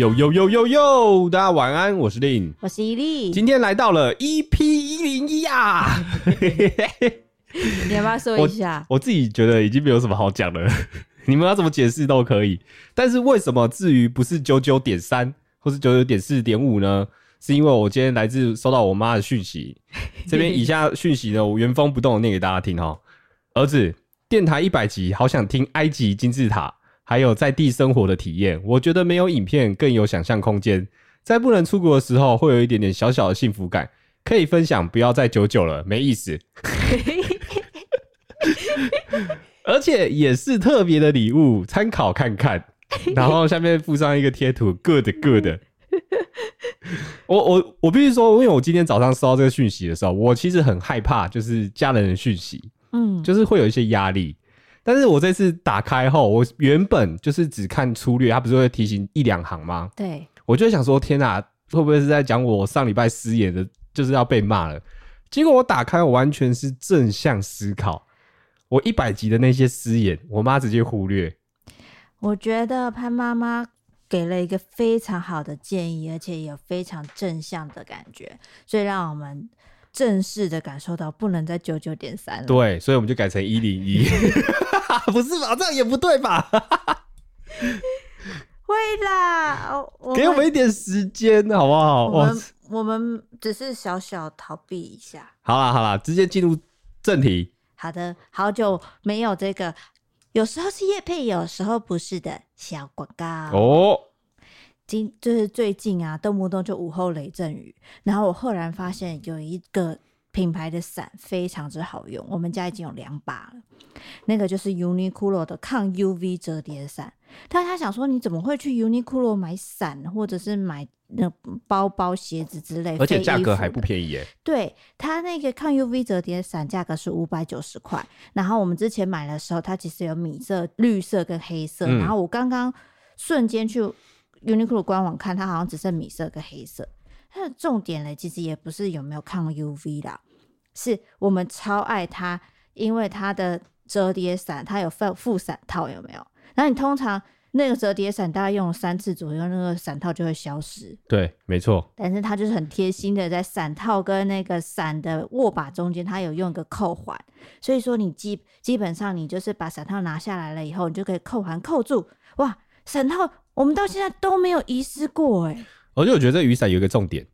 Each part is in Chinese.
呦呦呦呦呦，大家晚安，我是令，我是伊利，今天来到了 EP 一零一啊，你要不要说一下我？我自己觉得已经没有什么好讲了，你们要怎么解释都可以。但是为什么至于不是九九点三或是九九点四点五呢？是因为我今天来自收到我妈的讯息，这边以下讯息呢，我原封不动的念给大家听哈。儿子，电台一百集，好想听埃及金字塔。还有在地生活的体验，我觉得没有影片更有想象空间。在不能出国的时候，会有一点点小小的幸福感，可以分享。不要再久久了，没意思。而且也是特别的礼物，参考看看。然后下面附上一个贴图，good good。我我我必须说，因为我今天早上收到这个讯息的时候，我其实很害怕，就是家人的讯息，嗯，就是会有一些压力。但是我这次打开后，我原本就是只看粗略，他不是会提醒一两行吗？对，我就想说，天哪，会不会是在讲我上礼拜失言的，就是要被骂了？结果我打开，我完全是正向思考，我一百集的那些失言，我妈直接忽略。我觉得潘妈妈给了一个非常好的建议，而且有非常正向的感觉，所以让我们。正式的感受到不能再九九点三了，对，所以我们就改成一零一，不是吧？这样也不对吧？会啦，给我们一点时间好不好？我们我们只是小小逃避一下。好啦好啦，直接进入正题。好的，好久没有这个，有时候是叶配，有时候不是的小广告哦。今就是最近啊，动不动就午后雷阵雨。然后我赫然发现有一个品牌的伞非常之好用，我们家已经有两把了。那个就是 Uniqlo 的抗 UV 折叠伞。但他想说，你怎么会去 Uniqlo 买伞，或者是买那包包、鞋子之类？而且价格还不便宜耶。对，它那个抗 UV 折叠伞价格是五百九十块。然后我们之前买的时候，它其实有米色、绿色跟黑色。嗯、然后我刚刚瞬间去。Uniqlo 官网看，它好像只剩米色跟黑色。它的重点呢，其实也不是有没有抗 UV 啦，是我们超爱它，因为它的折叠伞它有附附伞套，有没有？然后你通常那个折叠伞大概用了三次左右，那个伞套就会消失。对，没错。但是它就是很贴心的，在伞套跟那个伞的握把中间，它有用一个扣环，所以说你基基本上你就是把伞套拿下来了以后，你就可以扣环扣住，哇，伞套。我们到现在都没有遗失过哎，而且我觉得这雨伞有一个重点，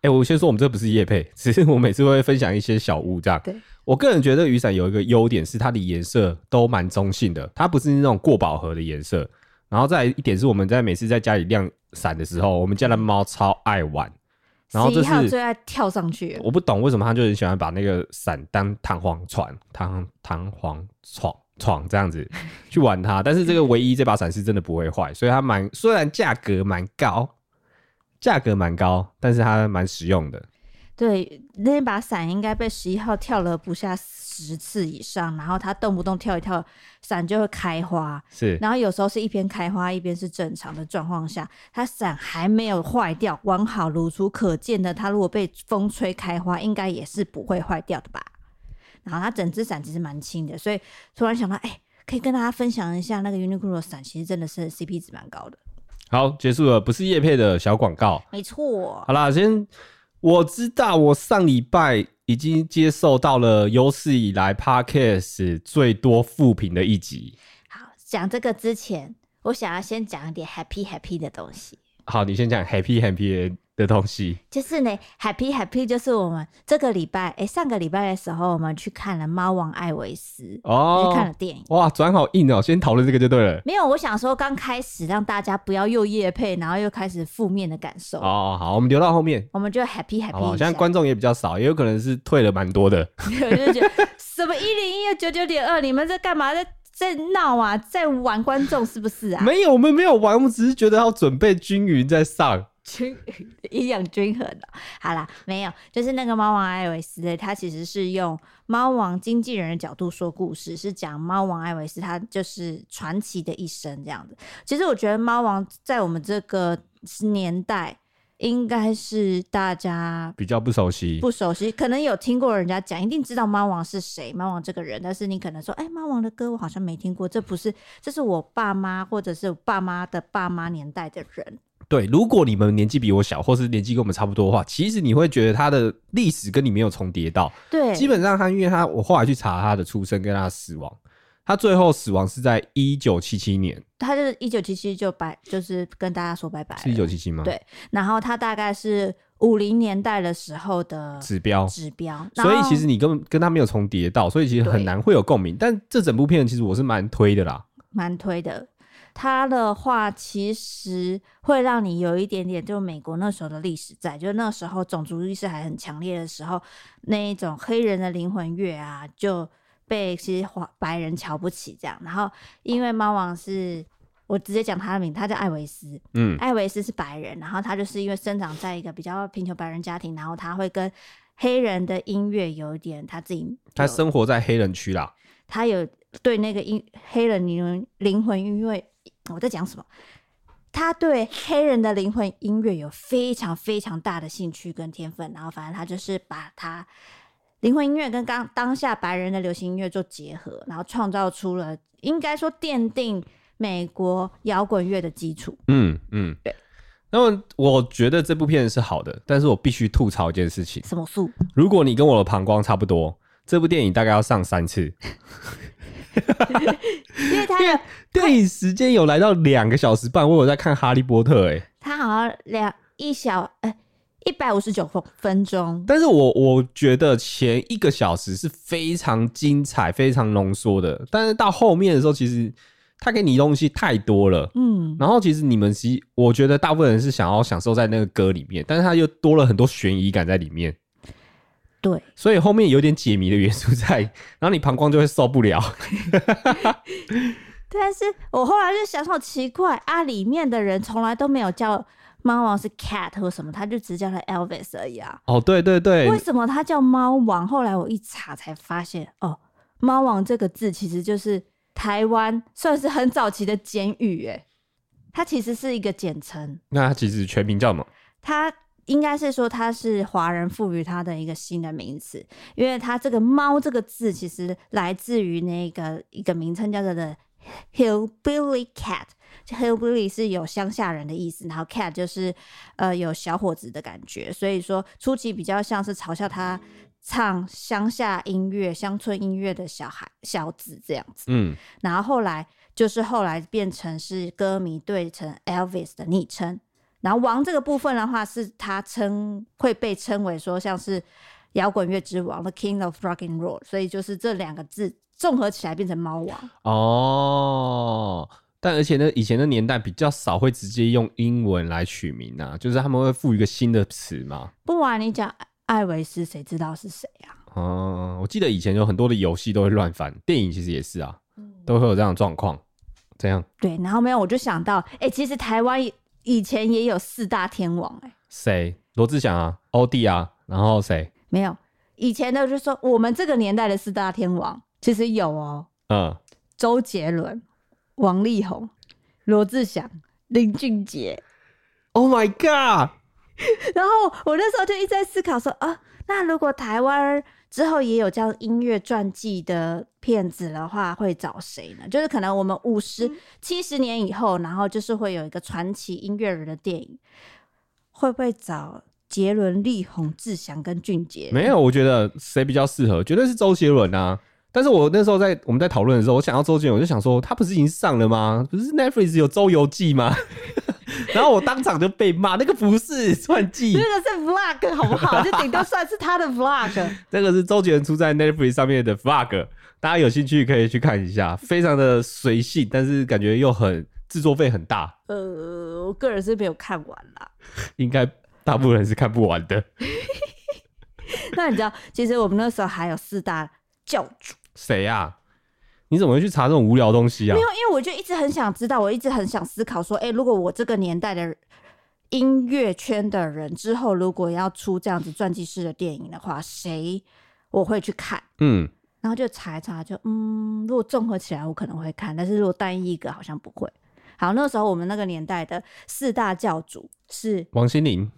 哎，我先说我们这不是叶配，只是我每次会分享一些小物这样。对，我个人觉得雨伞有一个优点是它的颜色都蛮中性的，它不是那种过饱和的颜色。然后再一点是我们在每次在家里晾伞的时候，我们家的猫超爱玩，然后这是最爱跳上去。我不懂为什么它就很喜欢把那个伞当弹簧床，弹弹簧床。闯这样子 去玩它，但是这个唯一这把伞是真的不会坏，所以它蛮虽然价格蛮高，价格蛮高，但是它蛮实用的。对，那把伞应该被十一号跳了不下十次以上，然后它动不动跳一跳，伞就会开花。是，然后有时候是一边开花一边是正常的状况下，它伞还没有坏掉，完好如初，可见的它如果被风吹开花，应该也是不会坏掉的吧。然后它整只伞其实蛮轻的，所以突然想到，哎、欸，可以跟大家分享一下那个 Uniqlo 的伞，其实真的是 CP 值蛮高的。好，结束了，不是叶配的小广告。没错。好啦，先我知道，我上礼拜已经接受到了有史以来 Podcast 最多负评的一集。好，讲这个之前，我想要先讲一点 Happy Happy 的东西。好，你先讲 Happy Happy 的东西就是呢，Happy Happy 就是我们这个礼拜，哎、欸，上个礼拜的时候，我们去看了《猫王艾维斯》哦，去看了电影。哇，转好硬哦！先讨论这个就对了。没有，我想说刚开始让大家不要又夜配，然后又开始负面的感受。哦，好，我们留到后面。我们就 Happy Happy。好，现在观众也比较少，也有可能是退了蛮多的。我就觉得什么一零一九九点二，你们在干嘛？在在闹啊？在玩观众是不是啊？没有，我们没有玩，我们只是觉得要准备均匀再上。均营养均衡 的，好啦，没有，就是那个猫王艾维斯的，他其实是用猫王经纪人的角度说故事，是讲猫王艾维斯他就是传奇的一生这样子。其实我觉得猫王在我们这个年代，应该是大家比较不熟悉，不熟悉，可能有听过人家讲，一定知道猫王是谁，猫王这个人，但是你可能说，哎、欸，猫王的歌我好像没听过，这不是，这是我爸妈或者是爸妈的爸妈年代的人。对，如果你们年纪比我小，或是年纪跟我们差不多的话，其实你会觉得他的历史跟你没有重叠到。对，基本上他因为他我后来去查他的出生跟他的死亡，他最后死亡是在一九七七年。他就是一九七七就拜，就是跟大家说拜拜。是一九七七吗？对，然后他大概是五零年代的时候的指标指标，所以其实你根本跟他没有重叠到，所以其实很难会有共鸣。但这整部片其实我是蛮推的啦，蛮推的。他的话其实会让你有一点点，就美国那时候的历史在，就那时候种族意识还很强烈的时候，那一种黑人的灵魂乐啊，就被其实华白人瞧不起这样。然后因为猫王是，我直接讲他的名，他叫艾维斯，嗯，艾维斯是白人，然后他就是因为生长在一个比较贫穷白人家庭，然后他会跟黑人的音乐有一点他自己，他生活在黑人区啦，他有对那个音黑人灵魂灵魂音乐。我在讲什么？他对黑人的灵魂音乐有非常非常大的兴趣跟天分，然后反正他就是把他灵魂音乐跟刚当下白人的流行音乐做结合，然后创造出了应该说奠定美国摇滚乐的基础。嗯嗯，对。那么我觉得这部片是好的，但是我必须吐槽一件事情。什么素？如果你跟我的膀胱差不多，这部电影大概要上三次。因为他的电影时间有来到两个小时半，我有在看《哈利波特》哎，他好像两一小哎一百五十九分分钟，但是我我觉得前一个小时是非常精彩、非常浓缩的，但是到后面的时候，其实他给你东西太多了，嗯，然后其实你们其实我觉得大部分人是想要享受在那个歌里面，但是他又多了很多悬疑感在里面。对，所以后面有点解谜的元素在，然后你膀胱就会受不了。但是我后来就想说奇怪啊，里面的人从来都没有叫猫王是 cat 或什么，他就只叫他 Elvis 而已啊。哦，对对对，为什么他叫猫王？后来我一查才发现，哦，猫王这个字其实就是台湾算是很早期的简语，哎，它其实是一个简称。那它其实全名叫什么？它。应该是说他是华人赋予他的一个新的名词，因为他这个“猫”这个字其实来自于那个一个名称叫做的 “hillbilly cat”。hillbilly 是有乡下人的意思，然后 cat 就是呃有小伙子的感觉，所以说初期比较像是嘲笑他唱乡下音乐、乡村音乐的小孩小子这样子。嗯，然后后来就是后来变成是歌迷对成 Elvis 的昵称。然后王这个部分的话，是他称会被称为说像是摇滚乐之王，The King of Rock and Roll，所以就是这两个字综合起来变成猫王。哦，但而且呢，以前的年代比较少会直接用英文来取名啊，就是他们会赋予一个新的词嘛。不然你讲艾维斯，谁知道是谁啊？哦，我记得以前有很多的游戏都会乱翻，电影其实也是啊，都会有这样的状况。这样？对，然后没有，我就想到，哎、欸，其实台湾。以前也有四大天王哎、欸，谁？罗志祥啊，欧弟啊，然后谁？没有。以前的就是说我们这个年代的四大天王其实有哦、喔，嗯，周杰伦、王力宏、罗志祥、林俊杰。Oh my god！然后我那时候就一直在思考说啊，那如果台湾之后也有这样音乐传记的片子的话，会找谁呢？就是可能我们五十七十年以后，然后就是会有一个传奇音乐人的电影，会不会找杰伦、力宏、志祥跟俊杰？没有，我觉得谁比较适合，绝对是周杰伦啊。但是我那时候在我们在讨论的时候，我想到周杰伦，我就想说，他不是已经上了吗？不是 Netflix 有《周游记》吗？然后我当场就被骂，那个不是传记，那个是 vlog 好不好？就顶多算是他的 vlog。这个是周杰伦出在 Netflix 上面的 vlog，大家有兴趣可以去看一下，非常的随性，但是感觉又很制作费很大。呃，我个人是没有看完啦，应该大部分人是看不完的。那你知道，其实我们那时候还有四大教主，谁呀、啊？你怎么会去查这种无聊东西啊？没有，因为我就一直很想知道，我一直很想思考说，哎、欸，如果我这个年代的音乐圈的人之后如果要出这样子传记式的电影的话，谁我会去看？嗯，然后就查一查，就嗯，如果综合起来，我可能会看，但是如果单一一个好像不会。好，那时候我们那个年代的四大教主是王心凌，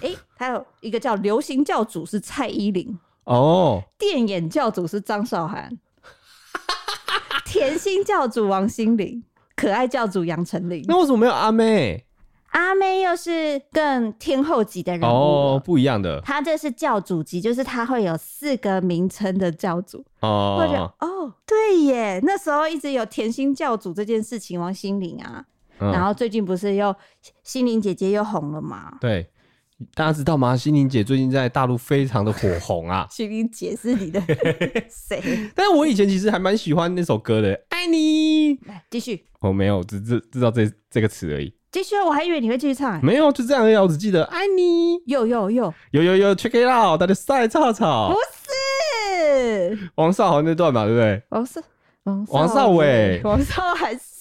哎、欸，还有一个叫流行教主是蔡依林，哦，电眼教主是张韶涵。甜心教主王心凌，可爱教主杨丞琳。那为什么没有阿妹？阿妹又是更天后级的人物哦，不一样的。她这是教主级，就是她会有四个名称的教主哦。或者哦，对耶，那时候一直有甜心教主这件事情，王心凌啊，嗯、然后最近不是又心凌姐姐又红了嘛？对，大家知道吗？心灵姐最近在大陆非常的火红啊。心灵姐是你的 谁？但是我以前其实还蛮喜欢那首歌的，爱你。来继续，我没有，只知知道这这个词而已。继续，我还以为你会继续唱。没有，就这样而已。我只记得爱你。有有有有有有，check it out，大家晒草草。不是王少豪那段嘛，对不对？王少王王少伟，王少还是。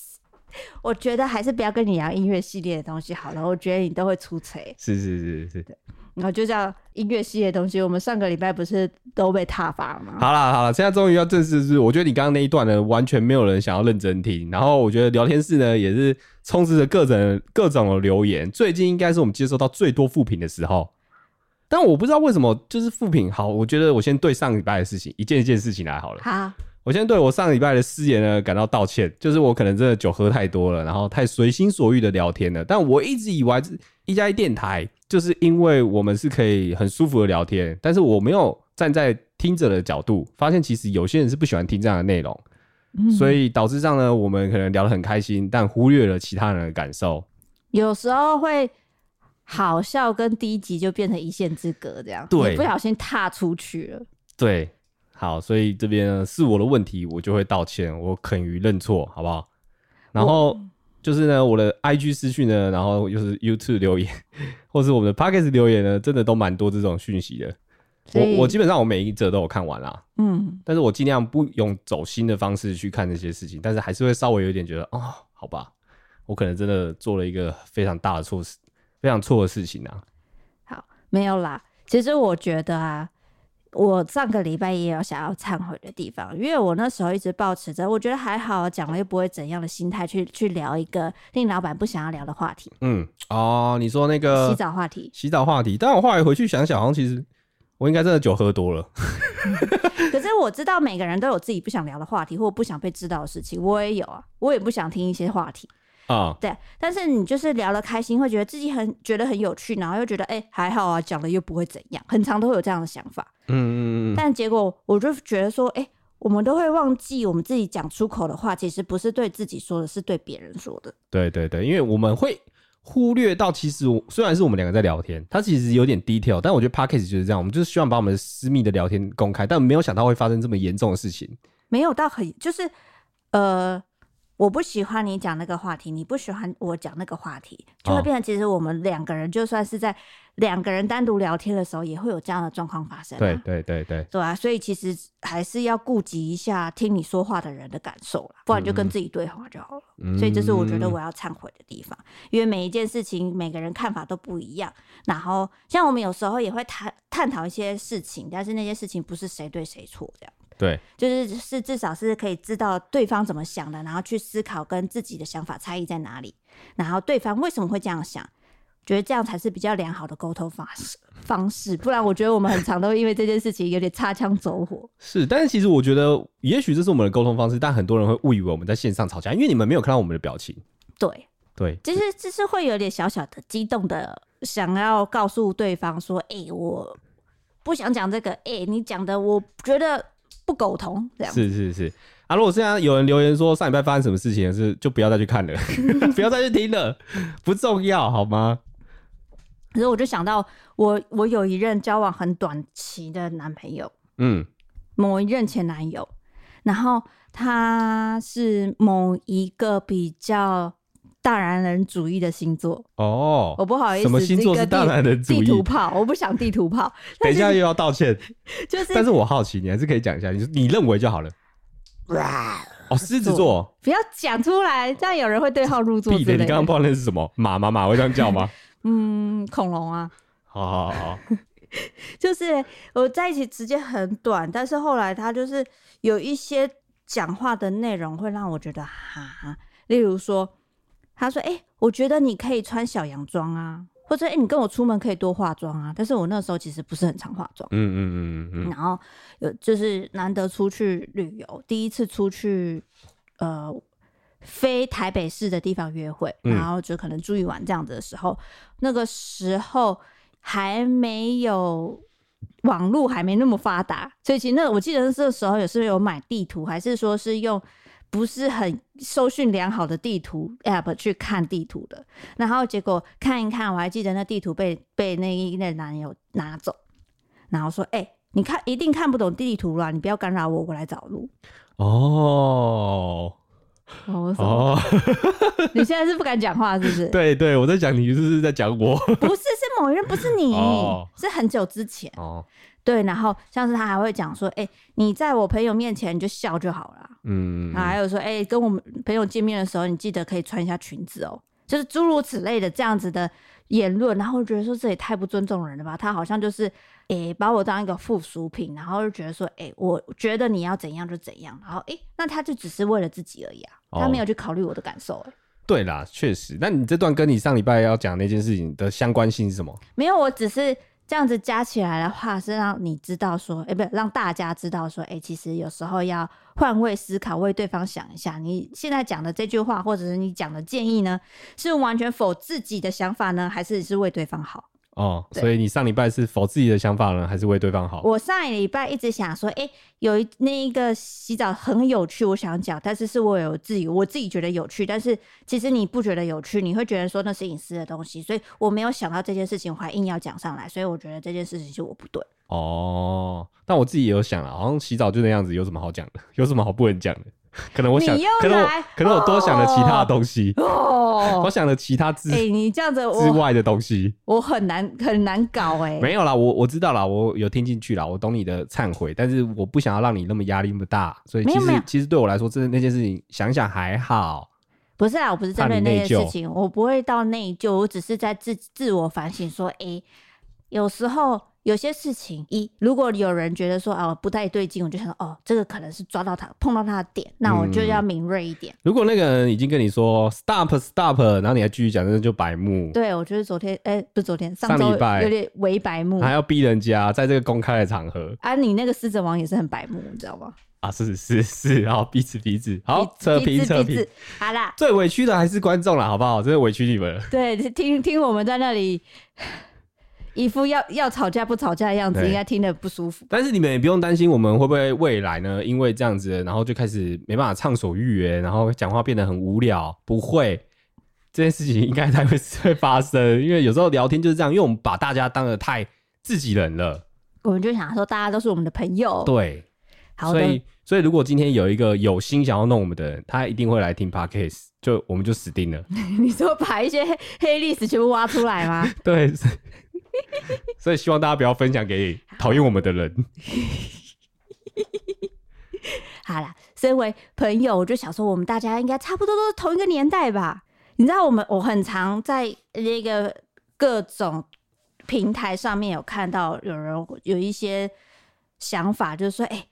我觉得还是不要跟你聊音乐系列的东西好了。我觉得你都会出锤。是是是是。然后就叫音乐系列的东西，我们上个礼拜不是都被踏伐了吗？好了好了，现在终于要正式是，我觉得你刚刚那一段呢，完全没有人想要认真听。然后我觉得聊天室呢，也是充斥着各种各种的留言。最近应该是我们接收到最多负评的时候，但我不知道为什么就是负评。好，我觉得我先对上礼拜的事情一件一件事情来好了。好，我先对我上礼拜的失言呢感到道歉，就是我可能真的酒喝太多了，然后太随心所欲的聊天了。但我一直以为一加一电台。就是因为我们是可以很舒服的聊天，但是我没有站在听者的角度，发现其实有些人是不喜欢听这样的内容，嗯、所以导致上呢，我们可能聊得很开心，但忽略了其他人的感受。有时候会好笑跟低级就变成一线之隔，这样对，不小心踏出去了。对，好，所以这边呢是我的问题，我就会道歉，我肯于认错，好不好？然后。就是呢，我的 IG 私讯呢，然后又是 YouTube 留言，或是我们的 Pocket 留言呢，真的都蛮多这种讯息的。我我基本上我每一则都有看完啦，嗯，但是我尽量不用走心的方式去看这些事情，但是还是会稍微有一点觉得，哦，好吧，我可能真的做了一个非常大的错事，非常错的事情啊。好，没有啦，其实我觉得啊。我上个礼拜也有想要忏悔的地方，因为我那时候一直保持着我觉得还好，讲了又不会怎样的心态去去聊一个令老板不想要聊的话题。嗯，哦，你说那个洗澡话题，洗澡话题。但我后来回去想想，好像其实我应该真的酒喝多了。可是我知道每个人都有自己不想聊的话题，或不想被知道的事情，我也有啊，我也不想听一些话题。啊，对，但是你就是聊得开心，会觉得自己很觉得很有趣，然后又觉得哎、欸、还好啊，讲了又不会怎样，很常都会有这样的想法。嗯嗯嗯。但结果我就觉得说，哎、欸，我们都会忘记我们自己讲出口的话，其实不是对自己说的，是对别人说的。对对对，因为我们会忽略到，其实虽然是我们两个在聊天，它其实有点 detail，但我觉得 Podcast 就是这样，我们就是希望把我们私密的聊天公开，但没有想到会发生这么严重的事情。没有到很就是呃。我不喜欢你讲那个话题，你不喜欢我讲那个话题，就会变成其实我们两个人就算是在两个人单独聊天的时候，也会有这样的状况发生、啊。对对对对，对啊，所以其实还是要顾及一下听你说话的人的感受啦，不然就跟自己对话就好了。嗯、所以这是我觉得我要忏悔的地方，因为每一件事情每个人看法都不一样。然后像我们有时候也会谈探讨一些事情，但是那些事情不是谁对谁错这样。对，就是是至少是可以知道对方怎么想的，然后去思考跟自己的想法差异在哪里，然后对方为什么会这样想，觉得这样才是比较良好的沟通方式方式。不然我觉得我们很常都因为这件事情有点擦枪走火。是，但是其实我觉得也许这是我们的沟通方式，但很多人会误以为我们在线上吵架，因为你们没有看到我们的表情。对对，其实就是会有点小小的激动的，想要告诉对方说：“哎、欸，我不想讲这个。欸”哎，你讲的，我觉得。不苟同，这样是是是啊！如果现在有人留言说上礼拜发生什么事情，是就不要再去看了，不要再去听了，不重要，好吗？可是我就想到我，我我有一任交往很短期的男朋友，嗯，某一任前男友，然后他是某一个比较。大男人主义的星座哦，我不好意思，什么星座是大男人主义？地图炮，我不想地图炮。等一下又要道歉，就是，但是我好奇，你还是可以讲一下，你你认为就好了。哇哦，狮子座，不要讲出来，这样有人会对号入座。你刚刚不知道那是什么？马吗？马会这样叫吗？嗯，恐龙啊。好好好，就是我在一起时间很短，但是后来他就是有一些讲话的内容会让我觉得哈，例如说。他说：“哎、欸，我觉得你可以穿小洋装啊，或者哎、欸，你跟我出门可以多化妆啊。但是我那时候其实不是很常化妆，嗯嗯嗯嗯。然后有就是难得出去旅游，第一次出去，呃，非台北市的地方约会，然后就可能住一晚这样子的时候，嗯、那个时候还没有网络，还没那么发达，所以其实那我记得那个时候也是有买地图，还是说是用不是很收讯良好的地图 app 去看地图的，然后结果看一看，我还记得那地图被被那一那男友拿走，然后说：“哎、欸，你看一定看不懂地图啦，你不要干扰我，我来找路。”哦。哦，哦 你现在是不敢讲话是不是？对对，我在讲你，是不是在讲我？不是，是某人，不是你，哦、是很久之前。哦，对，然后像是他还会讲说，哎、欸，你在我朋友面前你就笑就好了。嗯，还有说，哎、欸，跟我们朋友见面的时候，你记得可以穿一下裙子哦，就是诸如此类的这样子的言论。然后我觉得说，这也太不尊重人了吧？他好像就是。哎、欸，把我当一个附属品，然后就觉得说，哎、欸，我觉得你要怎样就怎样，然后哎、欸，那他就只是为了自己而已啊，他没有去考虑我的感受、欸。哎、哦，对啦，确实。那你这段跟你上礼拜要讲那件事情的相关性是什么？没有，我只是这样子加起来的话，是让你知道说，哎、不让大家知道说，哎、其实有时候要换位思考，为对方想一下，你现在讲的这句话，或者是你讲的建议呢，是完全否自己的想法呢，还是是为对方好？哦，所以你上礼拜是否自己的想法呢，还是为对方好？我上一礼拜一直想说，哎、欸，有一那一个洗澡很有趣，我想讲，但是是我有自己我自己觉得有趣，但是其实你不觉得有趣，你会觉得说那是隐私的东西，所以我没有想到这件事情，我还硬要讲上来，所以我觉得这件事情是我不对。哦，但我自己也有想了，好像洗澡就那样子，有什么好讲的？有什么好不能讲的？可能我想，可能我可能我多想了其他的东西哦，我想了其他之哎，你这样子之外的东西，我很难很难搞哎。没有啦，我我知道啦，我有听进去啦，我懂你的忏悔，但是我不想要让你那么压力那么大，所以其实其实对我来说，真的那件事情想想还好。不是啊，我不是针对那件事情，我不会到内疚，我只是在自自我反省说，哎，有时候。有些事情，一如果有人觉得说哦不太对劲，我就想说哦，这个可能是抓到他碰到他的点，那我就要敏锐一点。嗯、如果那个人已经跟你说 stop stop，然后你还继续讲，那就白目。对，我觉得昨天哎、欸，不是昨天，上礼拜有点为白目，还要逼人家在这个公开的场合。啊，你那个狮子王也是很白目，你知道吗？啊，是是是，然后彼此彼此，好扯皮扯皮，好啦。最委屈的还是观众啦，好不好？真的委屈你们了。对，听听我们在那里。一副要要吵架不吵架的样子，应该听得不舒服。但是你们也不用担心，我们会不会未来呢？因为这样子，然后就开始没办法畅所欲言，然后讲话变得很无聊。不会，这件事情应该才会会发生。因为有时候聊天就是这样，因为我们把大家当得太自己人了。我们就想说，大家都是我们的朋友。对，好。所以所以如果今天有一个有心想要弄我们的人，他一定会来听 Podcast，就我们就死定了。你说把一些黑历史全部挖出来吗？对。所以希望大家不要分享给讨厌我们的人。好啦，身为朋友，我就想说，我们大家应该差不多都是同一个年代吧？你知道，我们我很常在那个各种平台上面有看到有人有一些想法，就是说，哎、欸，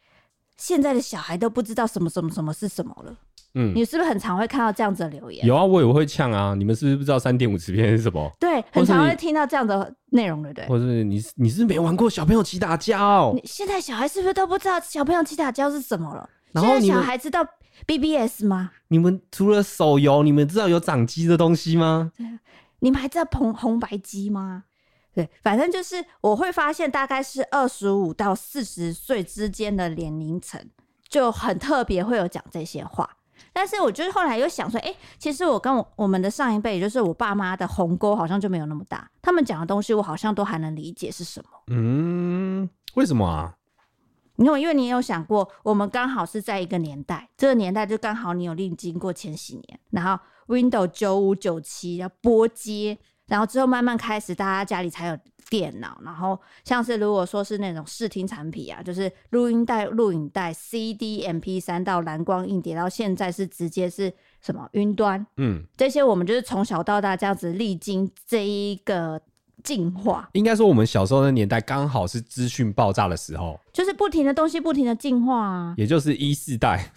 现在的小孩都不知道什么什么什么是什么了。嗯，你是不是很常会看到这样子的留言？有啊，我也会呛啊。你们是不是不知道三点五磁片是什么？对，很常会听到这样的内容，对不对？或是你你是没玩过小朋友齐打胶？你现在小孩是不是都不知道小朋友齐打胶是什么了？然后现在小孩知道 BBS 吗？你们除了手游，你们知道有掌机的东西吗？对，你们还知道红红白机吗？对，反正就是我会发现，大概是二十五到四十岁之间的年龄层就很特别，会有讲这些话。但是我就是后来又想说，哎、欸，其实我跟我我们的上一辈，也就是我爸妈的鸿沟好像就没有那么大。他们讲的东西，我好像都还能理解是什么。嗯，为什么啊？因为因为你有想过，我们刚好是在一个年代，这个年代就刚好你有历经过千禧年，然后 Windows 九五九七要波接，然后之后慢慢开始，大家家里才有。电脑，然后像是如果说是那种视听产品啊，就是录音带、录影带、CD、MP 三到蓝光硬碟，到现在是直接是什么云端，嗯，这些我们就是从小到大这样子历经这一个进化。应该说，我们小时候的年代刚好是资讯爆炸的时候，就是不停的东西不停的进化啊，也就是一世代。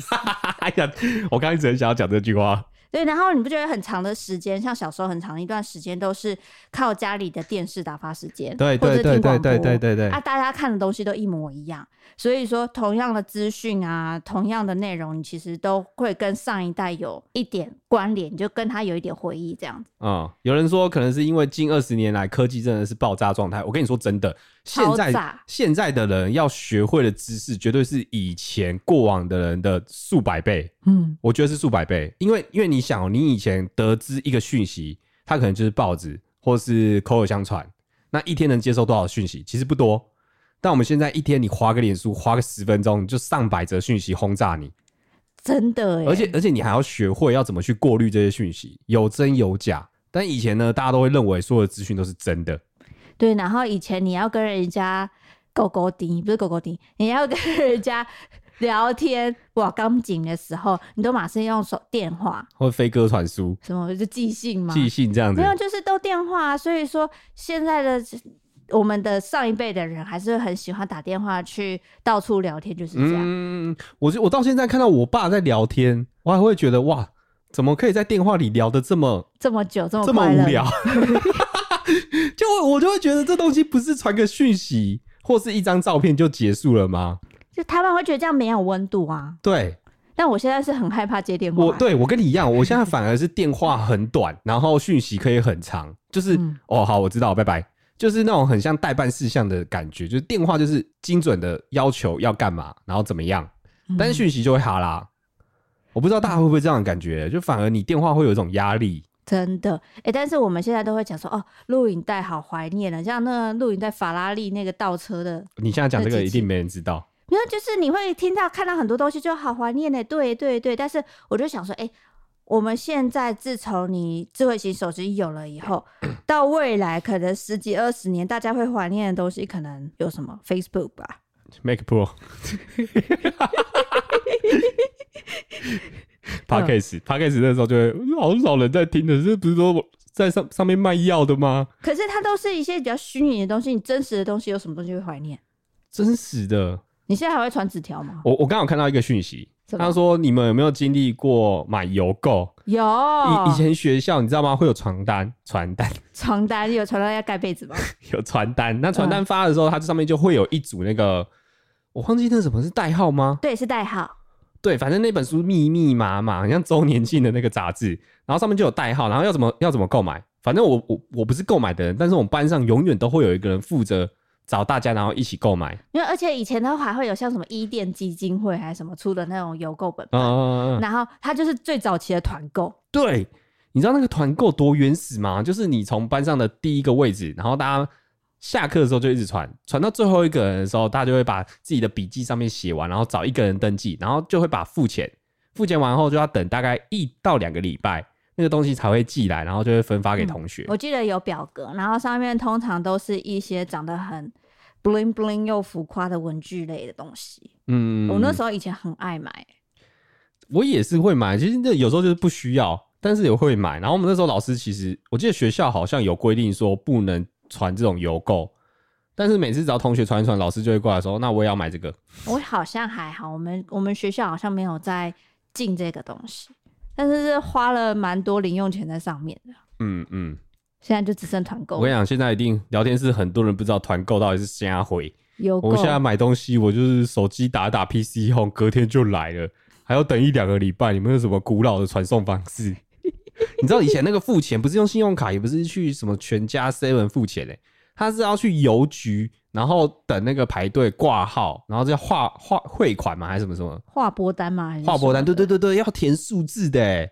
哎呀，我刚一直很想要讲这句话。对，然后你不觉得很长的时间，像小时候很长一段时间都是靠家里的电视打发时间，对对对对对对对对啊，大家看的东西都一模一样，所以说同样的资讯啊，同样的内容，你其实都会跟上一代有一点关联，就跟他有一点回忆这样子。嗯，有人说可能是因为近二十年来科技真的是爆炸状态，我跟你说真的，现在现在的人要学会的知识绝对是以前过往的人的数百倍，嗯，我觉得是数百倍，因为因为你想，你以前得知一个讯息，它可能就是报纸或是口耳相传，那一天能接收多少讯息？其实不多。但我们现在一天，你滑个脸书，花个十分钟，就上百则讯息轰炸你，真的。而且而且你还要学会要怎么去过滤这些讯息，有真有假。但以前呢，大家都会认为所有的资讯都是真的。对，然后以前你要跟人家狗狗顶，不是狗狗顶，你要跟人家聊天哇，刚紧的时候，你都马上用手电话或飞鸽传书，什么就寄信吗？寄信这样子，没有，就是都电话。所以说现在的。我们的上一辈的人还是很喜欢打电话去到处聊天，就是这样。嗯，我我到现在看到我爸在聊天，我还会觉得哇，怎么可以在电话里聊的这么这么久，这么这么无聊？就我就会觉得这东西不是传个讯息或是一张照片就结束了吗？就台湾会觉得这样没有温度啊。对。但我现在是很害怕接电话。我对我跟你一样，我现在反而是电话很短，然后讯息可以很长。就是、嗯、哦，好，我知道，拜拜。就是那种很像代办事项的感觉，就是电话就是精准的要求要干嘛，然后怎么样，但是讯息就会哈啦。我不知道大家会不会这样的感觉，就反而你电话会有一种压力。真的，哎、欸，但是我们现在都会讲说，哦，录影带好怀念了，像那个录影带法拉利那个倒车的。你现在讲这个一定没人知道。没有，就是你会听到看到很多东西就好怀念呢。对对对，但是我就想说，哎、欸。我们现在自从你智慧型手机有了以后，到未来可能十几二十年，大家会怀念的东西可能有什么？Facebook 吧，Mac Pro，Podcast，Podcast 那时候就会好少人在听的，这不是说在上上面卖药的吗？可是它都是一些比较虚拟的东西，你真实的东西有什么东西会怀念？真实的，你现在还会传纸条吗？我我刚好看到一个讯息。他说：“你们有没有经历过买邮购？有。以以前学校你知道吗？会有传单，传单，传单有传单要盖被子吗？有传单。那传单发的时候，它这上面就会有一组那个，我忘记那什么是代号吗？对，是代号。对，反正那本书密密麻麻，很像周年庆的那个杂志，然后上面就有代号，然后要怎么要怎么购买。反正我我我不是购买的人，但是我们班上永远都会有一个人负责。”找大家，然后一起购买。因为而且以前的话还会有像什么伊甸基金会还是什么出的那种邮购本然后它就是最早期的团购。对，你知道那个团购多原始吗？就是你从班上的第一个位置，然后大家下课的时候就一直传，传到最后一个人的时候，大家就会把自己的笔记上面写完，然后找一个人登记，然后就会把付钱，付钱完后就要等大概一到两个礼拜，那个东西才会寄来，然后就会分发给同学。嗯，我记得有表格，然后上面通常都是一些长得很 bling bling 又浮夸的文具类的东西。嗯，我那时候以前很爱买。我也是会买，其实那有时候就是不需要，但是也会买。然后我们那时候老师其实，我记得学校好像有规定说不能传这种邮购，但是每次只要同学传一传，老师就会过来说：“那我也要买这个。”我好像还好，我们我们学校好像没有在进这个东西。但是是花了蛮多零用钱在上面的。嗯嗯，现在就只剩团购。我跟你讲，现在一定聊天室很多人不知道团购到底是瞎回。有，我现在买东西，我就是手机打打 PC 后，隔天就来了，还要等一两个礼拜。你们有什么古老的传送方式？你知道以前那个付钱不是用信用卡，也不是去什么全家 Seven 付钱嘞、欸，他是要去邮局。然后等那个排队挂号，然后再划划汇款嘛？还是什么什么？划拨单吗？还是划拨单？对对对对，要填数字的。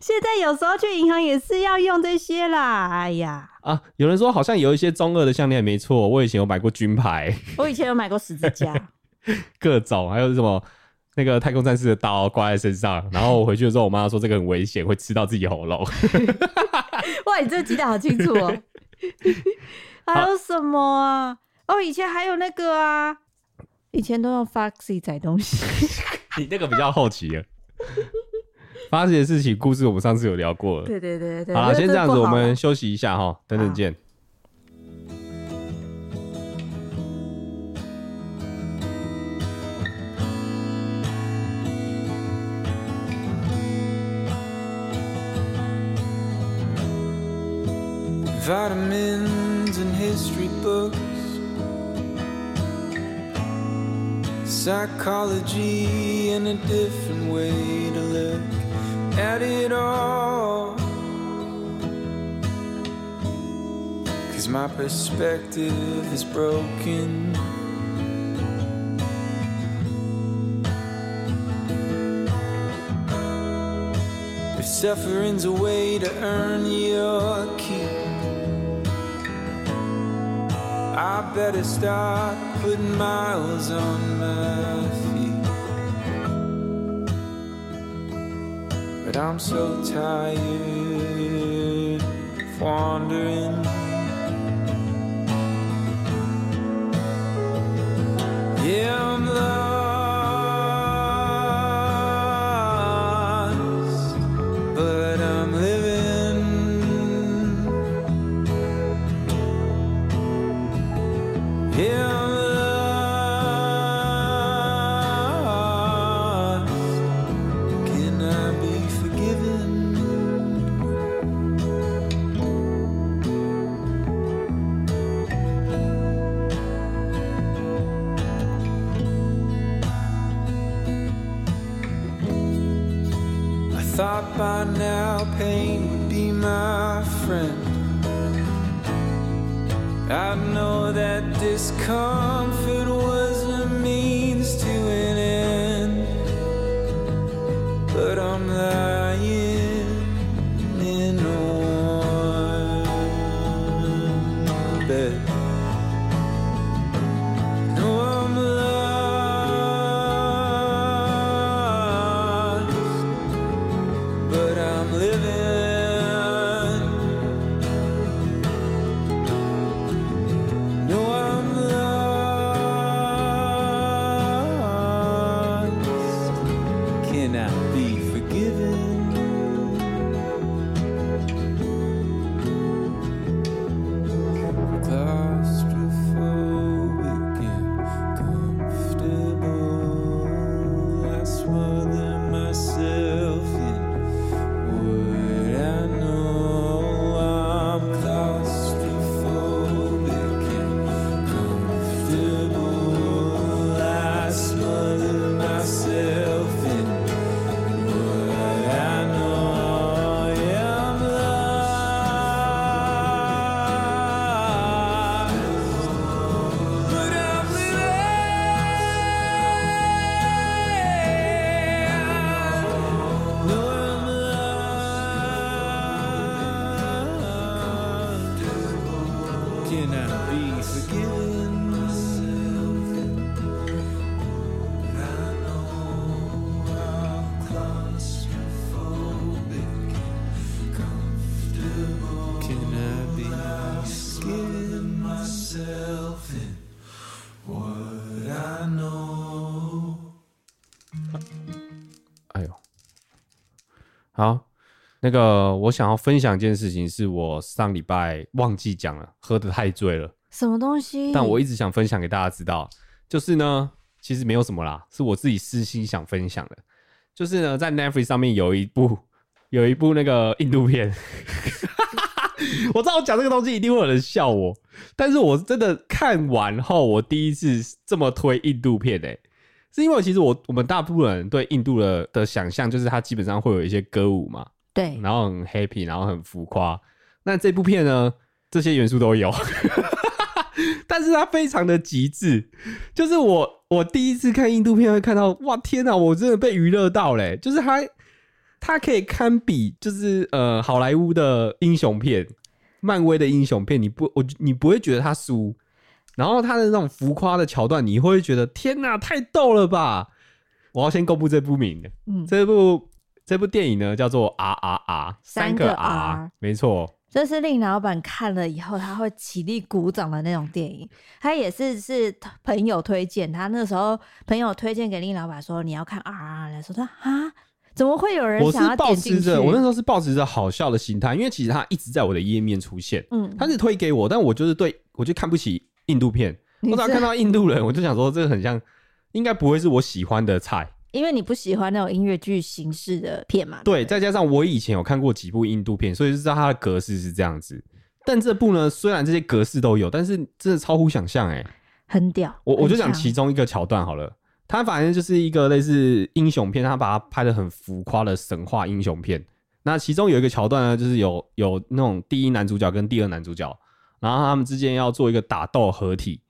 现在有时候去银行也是要用这些啦。哎呀，啊，有人说好像有一些中二的项链没错，我以前有买过军牌，我以前有买过十字架，各种还有什么那个太空战士的刀挂在身上，然后我回去的时候，我妈说这个很危险，会吃到自己喉咙。哇，你这个记得好清楚哦。还有什么啊？哦，以前还有那个啊，以前都用 Foxy 载东西。你那个比较好奇了。Foxy 的事情故事我们上次有聊过了。对对对对。好了，先这样子，我们休息一下哈，等等见。Vitamins and history books, psychology, and a different way to look at it all. Cause my perspective is broken. If suffering's a way to earn your keep, I better start putting miles on my feet. But I'm so tired of wandering. Yeah, I'm lost, Just come? 那个我想要分享一件事情，是我上礼拜忘记讲了，喝的太醉了。什么东西？但我一直想分享给大家知道，就是呢，其实没有什么啦，是我自己私心想分享的，就是呢，在 Netflix 上面有一部有一部那个印度片，我知道我讲这个东西一定会有人笑我，但是我真的看完后，我第一次这么推印度片诶、欸，是因为其实我我们大部分人对印度的的想象就是它基本上会有一些歌舞嘛，对，然后很 happy，然后很浮夸。那这部片呢，这些元素都有，但是它非常的极致。就是我我第一次看印度片会看到，哇天哪，我真的被娱乐到嘞！就是它它可以堪比就是呃好莱坞的英雄片、漫威的英雄片，你不我你不会觉得它输。然后它的那种浮夸的桥段，你会觉得天哪，太逗了吧！我要先公布这部名，嗯，这部这部电影呢叫做 R R R 三个 R 没错。这是令老板看了以后他会起立鼓掌的那种电影。他也是是朋友推荐，他那时候朋友推荐给令老板说你要看 R R 来说他啊，怎么会有人想要点进去？我那时候是抱持着好笑的心态，因为其实他一直在我的页面出现，嗯，他是推给我，但我就是对我就看不起印度片，我只要看到印度人，我就想说这个很像，应该不会是我喜欢的菜。因为你不喜欢那种音乐剧形式的片嘛？对，对，再加上我以前有看过几部印度片，所以就知道它的格式是这样子。但这部呢，虽然这些格式都有，但是真的超乎想象哎、欸，很屌。我我就讲其中一个桥段好了，它反正就是一个类似英雄片，它把它拍的很浮夸的神话英雄片。那其中有一个桥段呢，就是有有那种第一男主角跟第二男主角，然后他们之间要做一个打斗合体。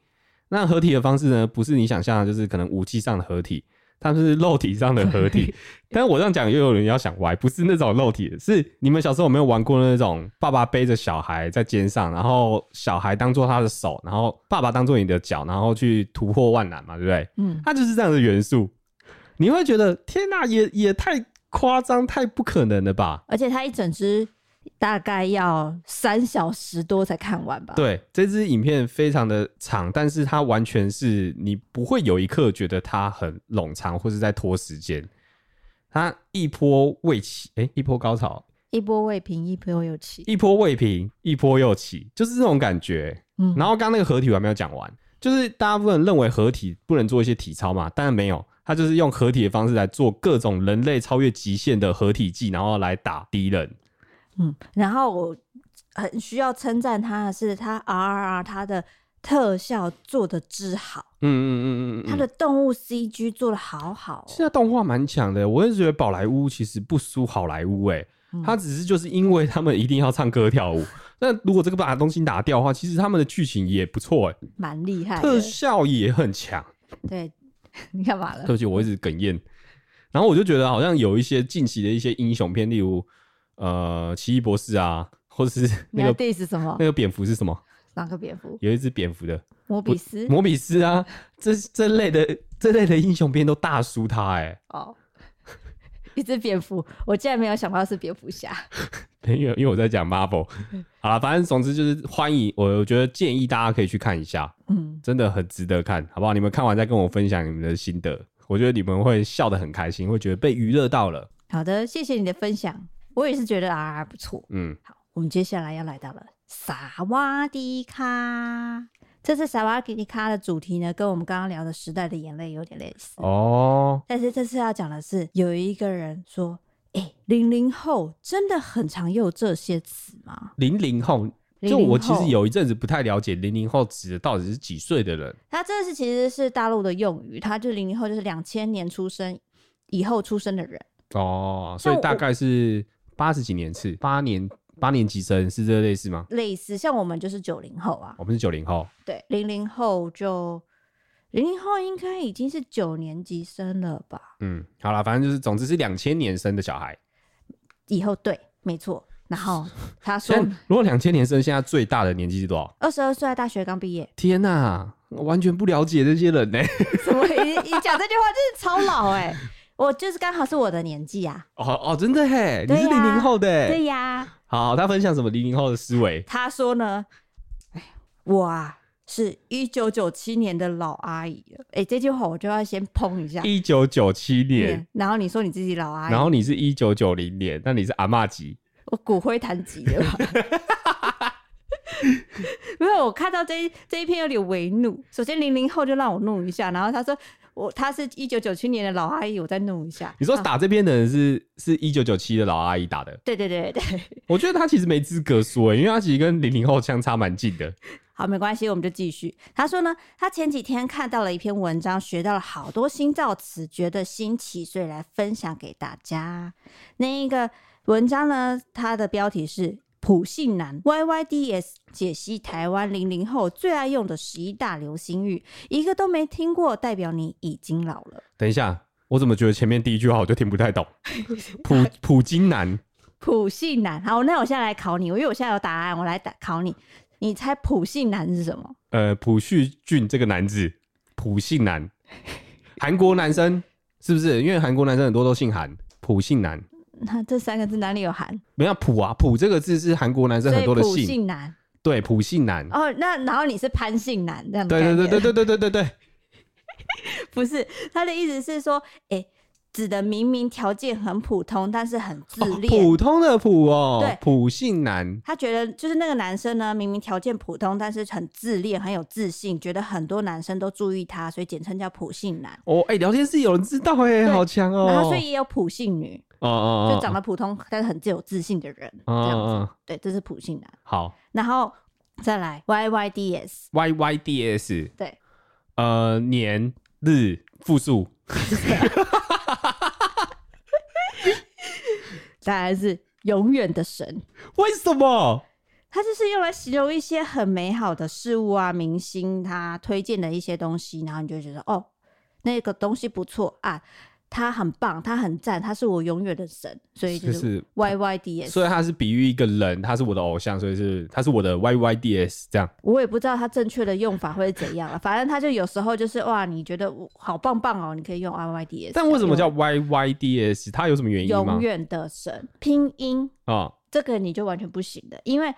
那合体的方式呢，不是你想象的，就是可能武器上的合体。他们是肉体上的合体，但是我这样讲又有人要想歪，不是那种肉体的，是你们小时候有没有玩过那种爸爸背着小孩在肩上，然后小孩当做他的手，然后爸爸当做你的脚，然后去突破万难嘛，对不对？嗯，它就是这样的元素，你会觉得天哪，也也太夸张，太不可能了吧？而且它一整支。大概要三小时多才看完吧。对，这支影片非常的长，但是它完全是你不会有一刻觉得它很冗长或是在拖时间。它一波未起，哎、欸，一波高潮，一波未平，一波又起，一波未平，一波又起，就是这种感觉。嗯，然后刚刚那个合体我还没有讲完，就是大部分人认为合体不能做一些体操嘛，当然没有，他就是用合体的方式来做各种人类超越极限的合体技，然后来打敌人。嗯，然后我很需要称赞他的是，他 RRR 他的特效做的之好，嗯嗯嗯嗯，他的动物 CG 做的好好，哦，现在动画蛮强的，我也觉得宝莱坞其实不输好莱坞，哎，他只是就是因为他们一定要唱歌跳舞，那如果这个把东西拿掉的话，其实他们的剧情也不错，哎，蛮厉害，特效也很强。对，你干嘛了？对不起，我一直哽咽，然后我就觉得好像有一些近期的一些英雄片，例如。呃，奇异博士啊，或者是 那个是什么？那个蝙蝠是什么？哪个蝙蝠？有一只蝙蝠的摩比斯。摩比斯啊，这这类的这类的英雄片都大输他哎、欸。哦，一只蝙蝠，我竟然没有想到是蝙蝠侠。因为因为我在讲 Marvel。好了，反正总之就是欢迎，我我觉得建议大家可以去看一下，嗯，真的很值得看，好不好？你们看完再跟我分享你们的心得，我觉得你们会笑得很开心，会觉得被娱乐到了。好的，谢谢你的分享。我也是觉得 RRR 不错。嗯，好，我们接下来要来到了萨瓦迪卡。这次萨瓦迪卡的主题呢，跟我们刚刚聊的时代的眼泪有点类似哦。但是这次要讲的是，有一个人说：“哎、欸，零零后真的很常用这些词吗？”零零后，就我其实有一阵子不太了解零零后指的到底是几岁的人。他这是其实是大陆的用语，他就零零后，就是两千年出生以后出生的人哦，所以大概是。八十几年次，八年八年级生是这个类似吗？类似，像我们就是九零后啊。我们是九零后，对，零零后就零零后应该已经是九年级生了吧？嗯，好了，反正就是，总之是两千年生的小孩。以后对，没错。然后 他说，如果两千年生现在最大的年纪是多少？二十二岁，大学刚毕业。天哪、啊，我完全不了解这些人呢、欸。什么？你你讲这句话真是超老哎、欸。我就是刚好是我的年纪啊！哦哦，真的嘿，你是零零后的，对呀。好，他分享什么零零后的思维？他说呢，哎，我啊是一九九七年的老阿姨了。哎，这句话我就要先砰一下。一九九七年，然后你说你自己老阿姨，然后你是一九九零年，那你是阿嬷级？我骨灰坛级的吧？没有，我看到这一这一篇有点为怒。首先零零后就让我弄一下，然后他说。我她是一九九七年的老阿姨，我再弄一下。你说打这边的人是是一九九七的老阿姨打的？对对对对。我觉得她其实没资格说，因为她其实跟零零后相差蛮近的。好，没关系，我们就继续。他说呢，他前几天看到了一篇文章，学到了好多新造词，觉得新奇，所以来分享给大家。那一个文章呢，它的标题是。普信男 YYDS 解析台湾零零后最爱用的十一大流行语，一个都没听过，代表你已经老了。等一下，我怎么觉得前面第一句话我就听不太懂？普普金男，普信男。好，那我现在来考你，因为我现在有答案，我来打考你。你猜普信男是什么？呃，朴叙俊这个男子，普信男，韩国男生是不是？因为韩国男生很多都姓韩，普信男。那这三个字哪里有韩？没有朴啊，朴这个字是韩国男生很多的姓。姓男。对，普姓男。哦，那然后你是潘姓男这样子。对对对对对对对对对。不是，他的意思是说，哎、欸，指的明明条件很普通，但是很自恋。哦、普通的普哦，对，普信男。他觉得就是那个男生呢，明明条件普通，但是很自恋，很有自信，觉得很多男生都注意他，所以简称叫普信男。哦，哎、欸，聊天室有人知道哎、欸，好强哦。然后所以也有普信女，哦哦，就长得普通但是很自有自信的人，哦哦这样子。对，这是普信男。好，然后再来 Y Y D S Y Y D S，对，呃，年日复数。当然是永远的神，为什么？它就是用来形容一些很美好的事物啊，明星他推荐的一些东西，然后你就觉得哦，那个东西不错啊，他很棒，他很赞，他是我永远的神，所以就是 Y Y D S。所以他是比喻一个人，他是我的偶像，所以是他是我的 Y Y D S 这样。我也不知道他正确的用法会是怎样了，反正他就有时候就是哇，你觉得好棒棒哦，你可以用 Y Y D S。但为什么叫 Y Y D S？他有什么原因吗？永远的神拼音啊，哦、这个你就完全不行的，因为。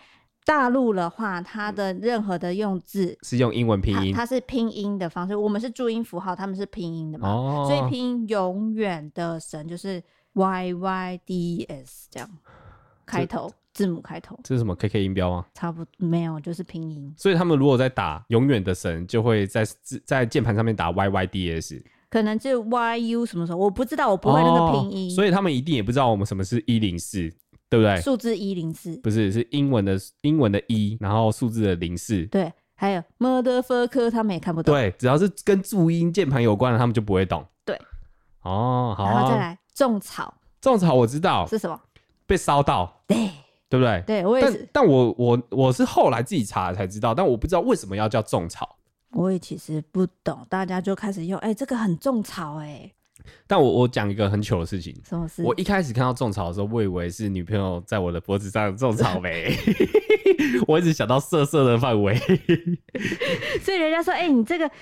大陆的话，它的任何的用字是用英文拼音，它，它是拼音的方式。我们是注音符号，他们是拼音的嘛，哦、所以拼音永远的神就是 Y Y D S 这样开头字母开头。这是什么 KK 音标吗？差不多没有，就是拼音。所以他们如果在打永远的神，就会在字在键盘上面打 Y Y D S，可能就 Y U 什么时候我不知道，我不会那个拼音，哦，所以他们一定也不知道我们什么是一零四。对不对？数字一零四不是，是英文的英文的一，然后数字的零四。对，还有 motherfucker，他们也看不懂。对，只要是跟注音键盘有关的，他们就不会懂。对，哦，好、啊。然后再来种草，种草我知道是什么？被烧到。对，对不对？对我也是。但，但我我我是后来自己查才知道，但我不知道为什么要叫种草。我也其实不懂，大家就开始用，哎、欸，这个很种草、欸，哎。但我我讲一个很糗的事情，什么事？我一开始看到种草的时候，我以为是女朋友在我的脖子上种草莓 我一直想到色色的范围，所以人家说，哎、欸，你这个，哎、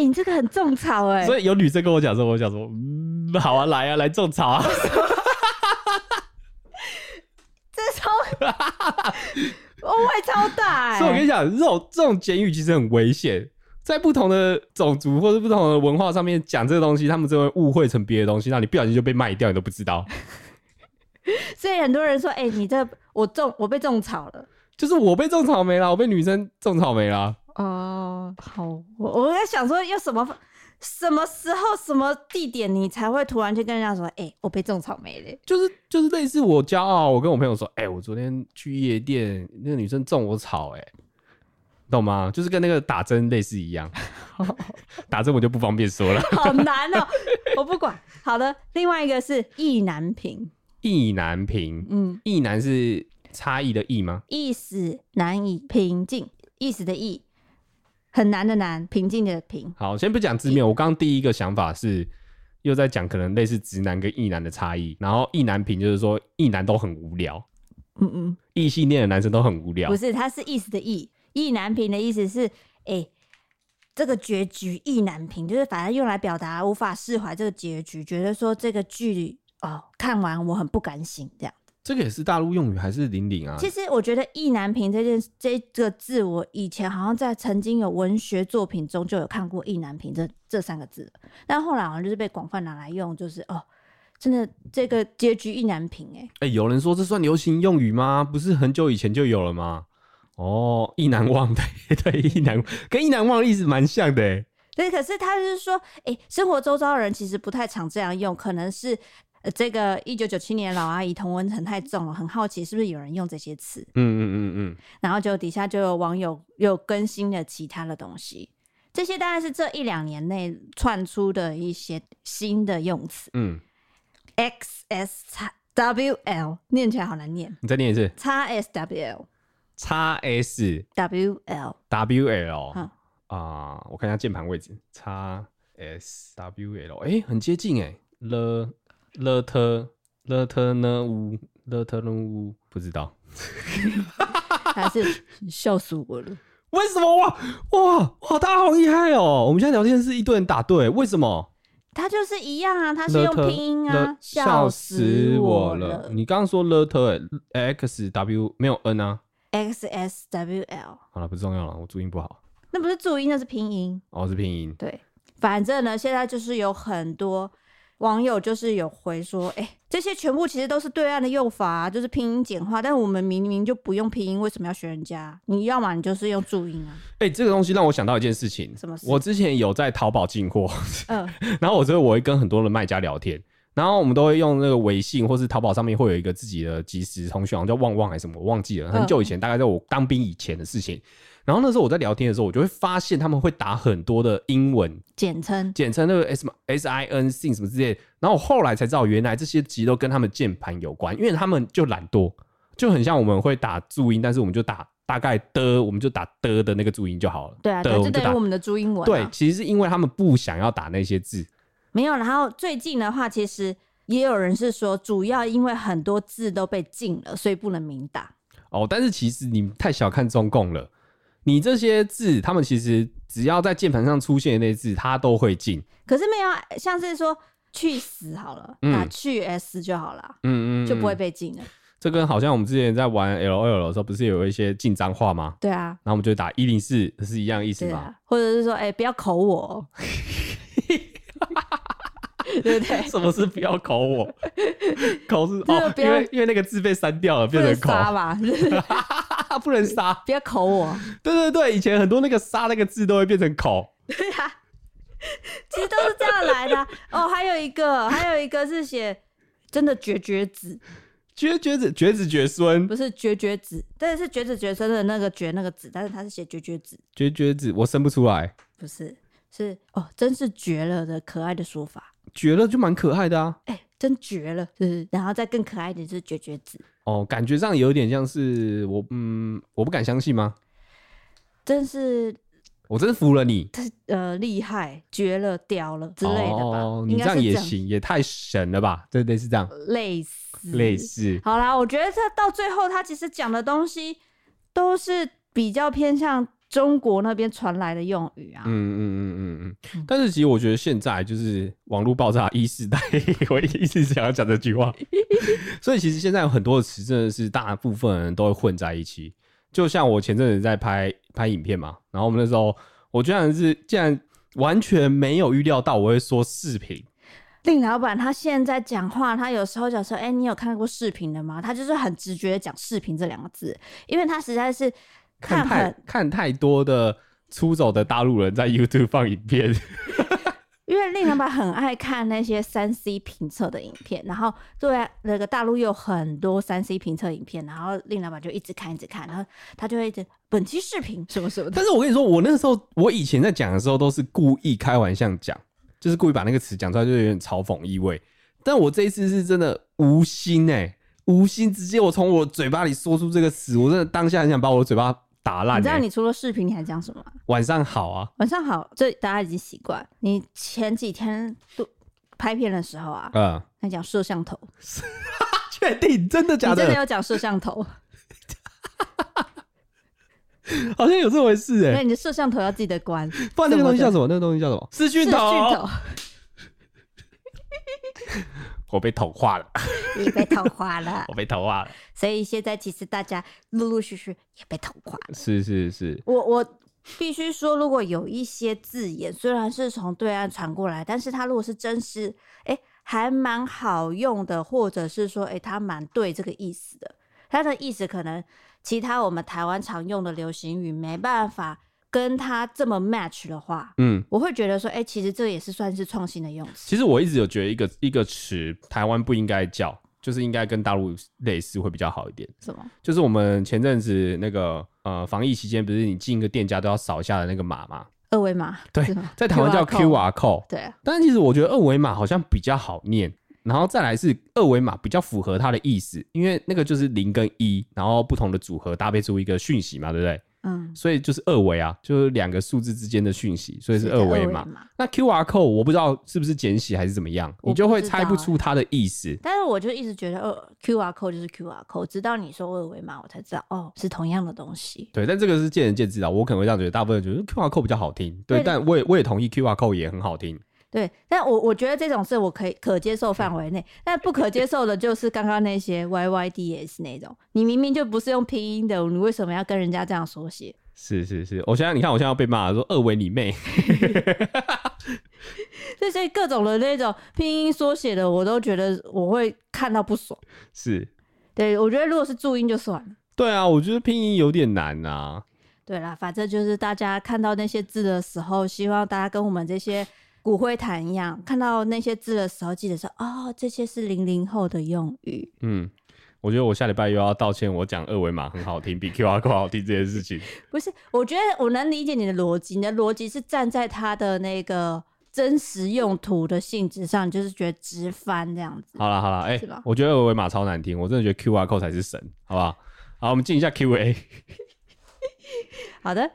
欸，你这个很种草、欸，哎，所以有女生跟我讲说，我想说，嗯，好啊，来啊，来种草啊，这超，误会超大、欸，所以我跟你讲，这种这种简语其实很危险。在不同的种族或者不同的文化上面讲这个东西，他们就会误会成别的东西，那你不小心就被卖掉，你都不知道。所以很多人说：“哎、欸，你这我种我被种草了，就是我被种草莓了，我被女生种草莓了。”哦，好，我我在想说，要什么什么时候、什么地点，你才会突然去跟人家说：“哎、欸，我被种草莓了。”就是就是类似我骄傲，我跟我朋友说：“哎、欸，我昨天去夜店，那个女生种我草、欸，哎。”懂吗？就是跟那个打针类似一样，打针我就不方便说了。好难哦、喔，我不管。好的，另外一个是意难平，意难平，嗯，意难是差异的意吗？意思难以平静，意思的意，很难的难，平静的平。好，先不讲字面，我刚刚第一个想法是又在讲可能类似直男跟异男的差异，然后意难平就是说异男都很无聊，嗯嗯，异性恋的男生都很无聊，不是，他是意思的意。意难平的意思是，哎、欸，这个结局意难平，就是反正用来表达无法释怀这个结局，觉得说这个剧哦看完我很不甘心这样。这个也是大陆用语还是零零啊？其实我觉得意难平这件这个字，我以前好像在曾经有文学作品中就有看过意难平这这三个字，但后来好像就是被广泛拿来用，就是哦，真的这个结局意难平、欸，哎，哎，有人说这算流行用语吗？不是很久以前就有了吗？哦，意难忘，对对，意难跟意难忘的意思蛮像的，哎，对。可是他就是说，哎、欸，生活周遭的人其实不太常这样用，可能是呃，这个一九九七年老阿姨同温层太重了，很好奇是不是有人用这些词。嗯嗯嗯嗯。然后就底下就有网友又更新了其他的东西，这些当然是这一两年内窜出的一些新的用词。嗯，X S W L 念起来好难念，你再念一次。X S W L。叉 S W L W L 啊、呃，我看一下键盘位置，X S W L 哎、欸，很接近哎、欸，了了特了特呢乌了特呢乌，不知道，还是笑死我了？为什么？哇哇哇，大家好厉害哦！我们现在聊天是一堆人答对，为什么？他就是一样啊，他是用拼音啊，笑死我了！你刚刚说了特 X W 没有 N 啊？X S W L，好了，不重要了，我注音不好。那不是注音，那是拼音。哦，是拼音。对，反正呢，现在就是有很多网友就是有回说，哎、欸，这些全部其实都是对岸的用法、啊，就是拼音简化，但我们明明就不用拼音，为什么要学人家？你要么你就是用注音啊。哎、欸，这个东西让我想到一件事情，什么事？我之前有在淘宝进货，嗯、呃，然后我觉得我会跟很多的卖家聊天，然后我们都会用那个微信或是淘宝上面会有一个自己的即时通讯，叫旺旺还是什么，我忘记了，很久以前，呃、大概在我当兵以前的事情。然后那时候我在聊天的时候，我就会发现他们会打很多的英文简称，简称那个 S 什么 S I N Sing 什么之类。然后我后来才知道，原来这些其实都跟他们键盘有关，因为他们就懒惰，就很像我们会打注音，但是我们就打大概的，我们就打的的那个注音就好了。对啊，对，就等于我们的注音文啊。对，其实是因为他们不想要打那些字。没有，然后最近的话，其实也有人是说，主要因为很多字都被禁了，所以不能明打。哦，但是其实你太小看中共了。你这些字，他们其实只要在键盘上出现的那些字，他都会禁。可是没有，像是说去死好了，打去 s 就好了，嗯嗯，就不会被禁了。这跟好像我们之前在玩 L O L 的时候，不是有一些禁脏话吗？对啊，然后我们就打一零四，是一样意思吗？啊、或者是说，哎、欸，不要口我，对不对？什么是不要考我？考 是哦，因为因为那个字被删掉了，变成口嘛。他不能杀，不要口我。对对对，以前很多那个“杀”那个字都会变成考。对啊，其实都是这样来的、啊。哦，还有一个，还有一个是写真的绝绝子，绝绝子，绝子绝孙，不是绝绝子，但是绝子绝孙的那个绝那个子，但是他是写绝绝子，绝绝子，我生不出来。不是，是哦，真是绝了的可爱的说法。绝了就蛮可爱的啊。哎、欸，真绝了，就是，然后再更可爱一点就是绝绝子。哦，感觉上有点像是我，嗯，我不敢相信吗？真是，我真是服了你。呃，厉害，绝了，屌了之类的吧？哦，你这样也行，也太神了吧？对对，是这样，类似，类似。好啦，我觉得他到最后，他其实讲的东西都是比较偏向。中国那边传来的用语啊，嗯嗯嗯嗯嗯，但是其实我觉得现在就是网络爆炸一时代，我一直想要讲这句话，所以其实现在有很多的词真的是大部分人都会混在一起。就像我前阵子在拍拍影片嘛，然后我们那时候我居然是竟然完全没有预料到我会说视频。令老板他现在讲话，他有时候讲说：“哎、欸，你有看过视频的吗？”他就是很直觉的讲“视频”这两个字，因为他实在是。看太看太多的出走的大陆人在 YouTube 放影片，因为令老板很爱看那些三 C 评测的影片，然后对那个大陆有很多三 C 评测影片，然后令老板就一直看一直看，然后他就会一直本期视频什么什么的。但是我跟你说，我那个时候我以前在讲的时候都是故意开玩笑讲，就是故意把那个词讲出来，就有点嘲讽意味。但我这一次是真的无心哎、欸，无心直接我从我嘴巴里说出这个词，我真的当下很想把我的嘴巴。打烂、欸！你知道你除了视频，你还讲什么？晚上好啊！晚上好，这大家已经习惯。你前几天都拍片的时候啊，嗯，还讲摄像头，确定真的假的？你真的要讲摄像头？好像有这回事哎、欸！那你的摄像头要记得关。不然那个东西叫什么？那个东西叫什么？视讯头。我被同化了，你被同化了，我被同化了。所以现在其实大家陆陆续续也被同化了。是是是，我我必须说，如果有一些字眼虽然是从对岸传过来，但是它如果是真是，哎、欸，还蛮好用的，或者是说，哎、欸，它蛮对这个意思的。它的意思可能其他我们台湾常用的流行语没办法。跟他这么 match 的话，嗯，我会觉得说，哎、欸，其实这也是算是创新的用词。其实我一直有觉得一个一个词，台湾不应该叫，就是应该跟大陆类似会比较好一点。什么？就是我们前阵子那个呃防疫期间，不是你进一个店家都要扫一下的那个码吗？二维码。对，在台湾叫 QR code。对。但是其实我觉得二维码好像比较好念，然后再来是二维码比较符合它的意思，因为那个就是零跟一，然后不同的组合搭配出一个讯息嘛，对不对？嗯，所以就是二维啊，就是两个数字之间的讯息，所以是二维码。那 QR code 我不知道是不是简写还是怎么样，你就会猜不出它的意思。但是我就一直觉得，呃，QR code 就是 QR code，直到你说二维码，我才知道哦，是同样的东西。对，但这个是见仁见智啊，我可能会这样觉得，大部分人觉得 QR code 比较好听。对，对但我也我也同意 QR code 也很好听。对，但我我觉得这种是我可以可接受范围内，但不可接受的就是刚刚那些 YYDS 那种，你明明就不是用拼音的，你为什么要跟人家这样缩写？是是是，我现在你看，我现在要被骂说二维你妹，对，所以各种的那种拼音缩写的，我都觉得我会看到不爽。是，对，我觉得如果是注音就算了。对啊，我觉得拼音有点难啊。对啦，反正就是大家看到那些字的时候，希望大家跟我们这些骨灰坛一样，看到那些字的时候，记得说哦，这些是零零后的用语。嗯，我觉得我下礼拜又要道歉，我讲二维码很好听，比 QR code 好听这件事情。不是，我觉得我能理解你的逻辑，你的逻辑是站在他的那个真实用途的性质上，就是觉得直翻这样子。好了好了，哎、我觉得二维码超难听，我真的觉得 QR code 才是神，好不好？好，我们进一下 Q&A。好的，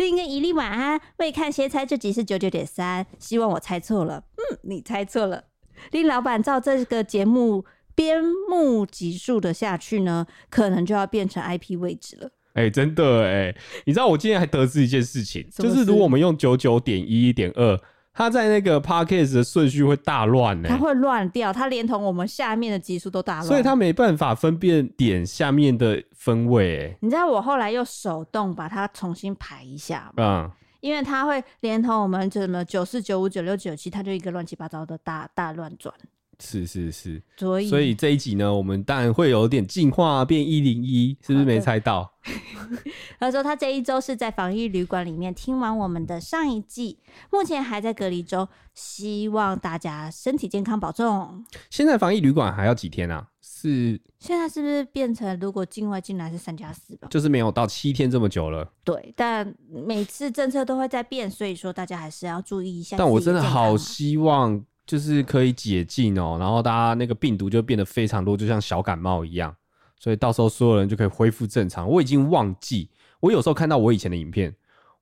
另一个一粒晚安，未看先猜这集是九九点三，希望我猜错了。嗯，你猜错了。林老板照这个节目边目集数的下去呢，可能就要变成 IP 位置了。哎、欸，真的哎、欸，你知道我今天还得知一件事情，就是如果我们用九九点一点二。它在那个 podcast 的顺序会大乱呢、欸，它会乱掉，它连同我们下面的集数都大乱，所以他没办法分辨点下面的分位、欸。你知道我后来又手动把它重新排一下吗？嗯，因为它会连同我们什么九四九五九六九七，它就一个乱七八糟的大大乱转。是是是，所以所以这一集呢，我们当然会有点进化变一零一，是不是没猜到？他说他这一周是在防疫旅馆里面听完我们的上一季，目前还在隔离中，希望大家身体健康保重。现在防疫旅馆还要几天啊？是现在是不是变成如果境外进来是三加四吧？就是没有到七天这么久了。对，但每次政策都会在变，所以说大家还是要注意一下。但我真的好希望。就是可以解禁哦，然后大家那个病毒就变得非常多，就像小感冒一样，所以到时候所有人就可以恢复正常。我已经忘记，我有时候看到我以前的影片，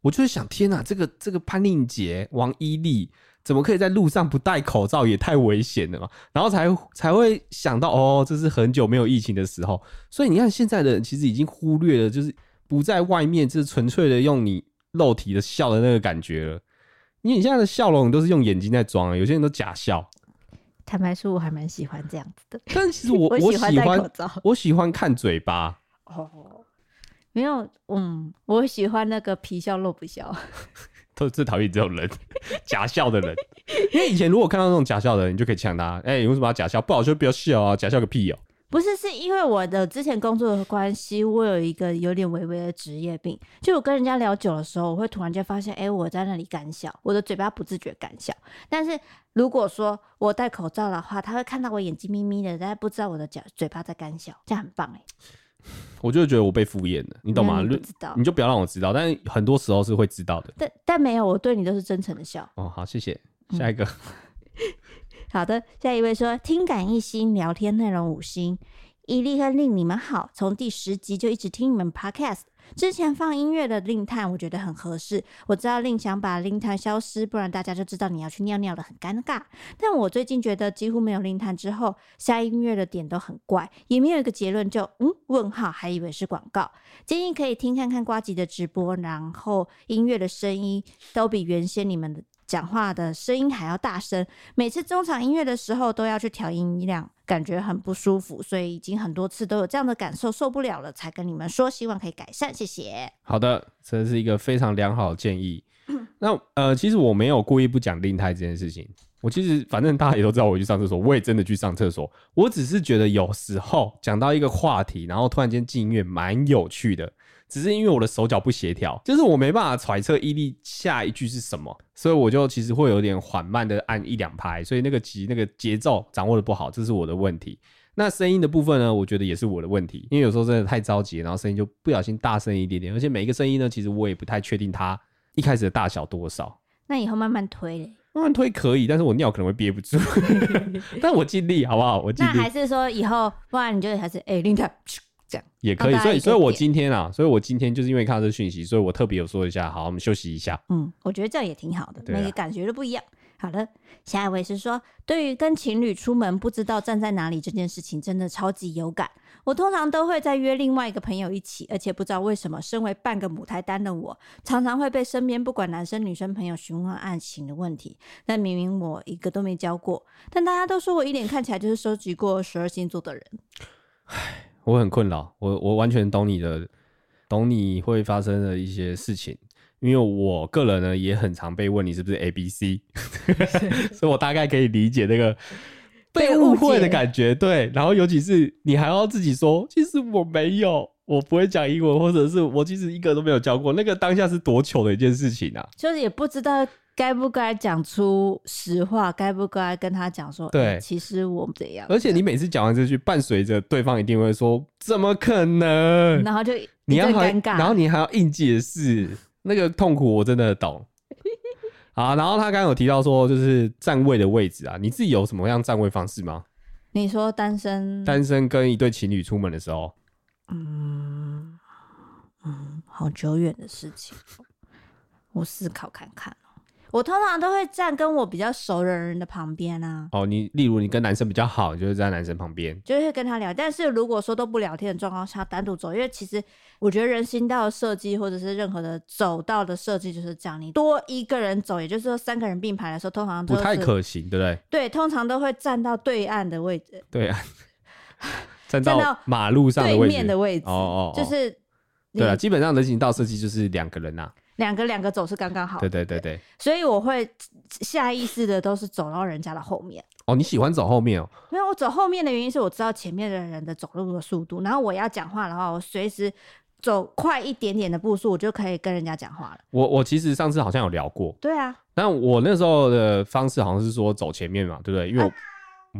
我就会想：天哪，这个这个潘令杰、王伊利怎么可以在路上不戴口罩？也太危险了嘛！然后才才会想到，哦，这是很久没有疫情的时候。所以你看，现在的人其实已经忽略了，就是不在外面，就是纯粹的用你肉体的笑的那个感觉了。因为你现在的笑容都是用眼睛在装，有些人都假笑。坦白说，我还蛮喜欢这样子的。但其实我 我喜欢我喜欢看嘴巴。哦，没有，嗯，我喜欢那个皮笑肉不笑。都最讨厌这种人，假笑的人。因为以前如果看到那种假笑的人，你就可以呛他：“哎、欸，你为什么要假笑？不好笑不要笑啊！假笑个屁哦、喔！”不是，是因为我的之前工作的关系，我有一个有点微微的职业病。就我跟人家聊久的时候，我会突然间发现，哎、欸，我在那里干笑，我的嘴巴不自觉干笑。但是如果说我戴口罩的话，他会看到我眼睛眯眯的，但不知道我的嘴嘴巴在干笑，这样很棒哎。我就觉得我被敷衍了，你懂吗？知道，你就不要让我知道。但是很多时候是会知道的。但但没有，我对你都是真诚的笑。哦，好，谢谢。下一个。嗯好的，下一位说听感一星聊天内容五星，伊利和令你们好，从第十集就一直听你们 podcast，之前放音乐的令叹我觉得很合适，我知道令想把令叹消失，不然大家就知道你要去尿尿了，很尴尬。但我最近觉得几乎没有令叹之后，下音乐的点都很怪，也没有一个结论就嗯问号，还以为是广告。建议可以听看看瓜吉的直播，然后音乐的声音都比原先你们的。讲话的声音还要大声，每次中场音乐的时候都要去调音量，感觉很不舒服，所以已经很多次都有这样的感受，受不了了才跟你们说，希望可以改善，谢谢。好的，这是一个非常良好的建议。那呃，其实我没有故意不讲令太这件事情，我其实反正大家也都知道我去上厕所，我也真的去上厕所，我只是觉得有时候讲到一个话题，然后突然间进音乐蛮有趣的。只是因为我的手脚不协调，就是我没办法揣测伊利下一句是什么，所以我就其实会有点缓慢的按一两拍，所以那个节那个节奏掌握的不好，这是我的问题。那声音的部分呢，我觉得也是我的问题，因为有时候真的太着急，然后声音就不小心大声一点点，而且每一个声音呢，其实我也不太确定它一开始的大小多少。那以后慢慢推嘞，慢慢推可以，但是我尿可能会憋不住，但我尽力好不好？我尽力。那还是说以后，不然你就还是哎，林太。这样也可以，所以，所以我今天啊，所以我今天就是因为看到这讯息，所以我特别有说一下，好，我们休息一下。嗯，我觉得这样也挺好的，每个感觉都不一样。好了，下一位是说，对于跟情侣出门不知道站在哪里这件事情，真的超级有感。我通常都会再约另外一个朋友一起，而且不知道为什么，身为半个母胎单的我，常常会被身边不管男生女生朋友询问爱情的问题，但明明我一个都没交过，但大家都说我一脸看起来就是收集过十二星座的人。唉。我很困扰，我我完全懂你的，懂你会发生的一些事情，因为我个人呢也很常被问你是不是 A B C，所以我大概可以理解那个 被误会的感觉。对，然后尤其是你还要自己说，其实我没有，我不会讲英文，或者是我其实一个都没有教过，那个当下是多糗的一件事情啊！就是也不知道。该不该讲出实话？该不该跟他讲说？对、欸，其实我怎样？而且你每次讲完这句，伴随着对方一定会说：“怎么可能？”然后就你要尴尬，然后你还要硬解释，那个痛苦我真的懂。好，然后他刚刚有提到说，就是站位的位置啊，你自己有什么样站位方式吗？你说单身，单身跟一对情侣出门的时候，嗯嗯，好久远的事情，我思考看看。我通常都会站跟我比较熟的人的旁边啊。哦，你例如你跟男生比较好，你就会站在男生旁边，就会跟他聊。但是如果说都不聊天的状况下，单独走，因为其实我觉得人行道的设计或者是任何的走道的设计就是这样，你多一个人走，也就是说三个人并排的时候，通常都不太可行，对不对？对，通常都会站到对岸的位置。对啊，站到马路上的位置，对面的位置。哦哦，就是对啊，基本上人行道设计就是两个人呐、啊。两个两个走是刚刚好，对对对对，所以我会下意识的都是走到人家的后面。哦，你喜欢走后面哦？没有，我走后面的原因是我知道前面的人的走路的速度，然后我要讲话的话，我随时走快一点点的步数，我就可以跟人家讲话了。我我其实上次好像有聊过，对啊，但我那时候的方式好像是说走前面嘛，对不对？因为我、啊、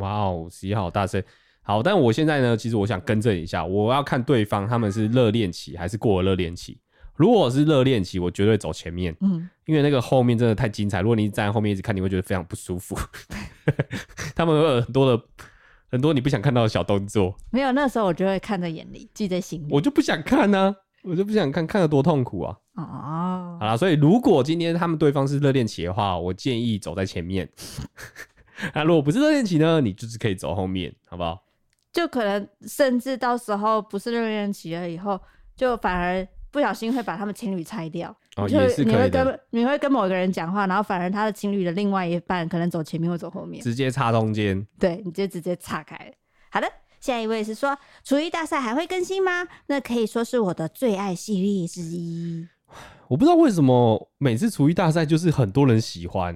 哇哦，十一号大声，好，但我现在呢，其实我想更正一下，我要看对方他们是热恋期还是过了热恋期。如果是热恋期，我绝对走前面，嗯，因为那个后面真的太精彩。如果你站在后面一直看，你会觉得非常不舒服。他们会有很多的很多你不想看到的小动作。没有，那时候我就会看在眼里，记在心里。我就不想看呢、啊，我就不想看，看得多痛苦啊！哦，好啦，所以如果今天他们对方是热恋期的话，我建议走在前面。那如果不是热恋期呢，你就是可以走后面，好不好？就可能甚至到时候不是热恋期了，以后就反而。不小心会把他们情侣拆掉，哦，就也是。你会跟你会跟某一个人讲话，然后反而他的情侣的另外一半可能走前面或走后面，直接插中间。对，你就直接岔开。好的，下一位是说厨艺大赛还会更新吗？那可以说是我的最爱系列之一。我不知道为什么每次厨艺大赛就是很多人喜欢，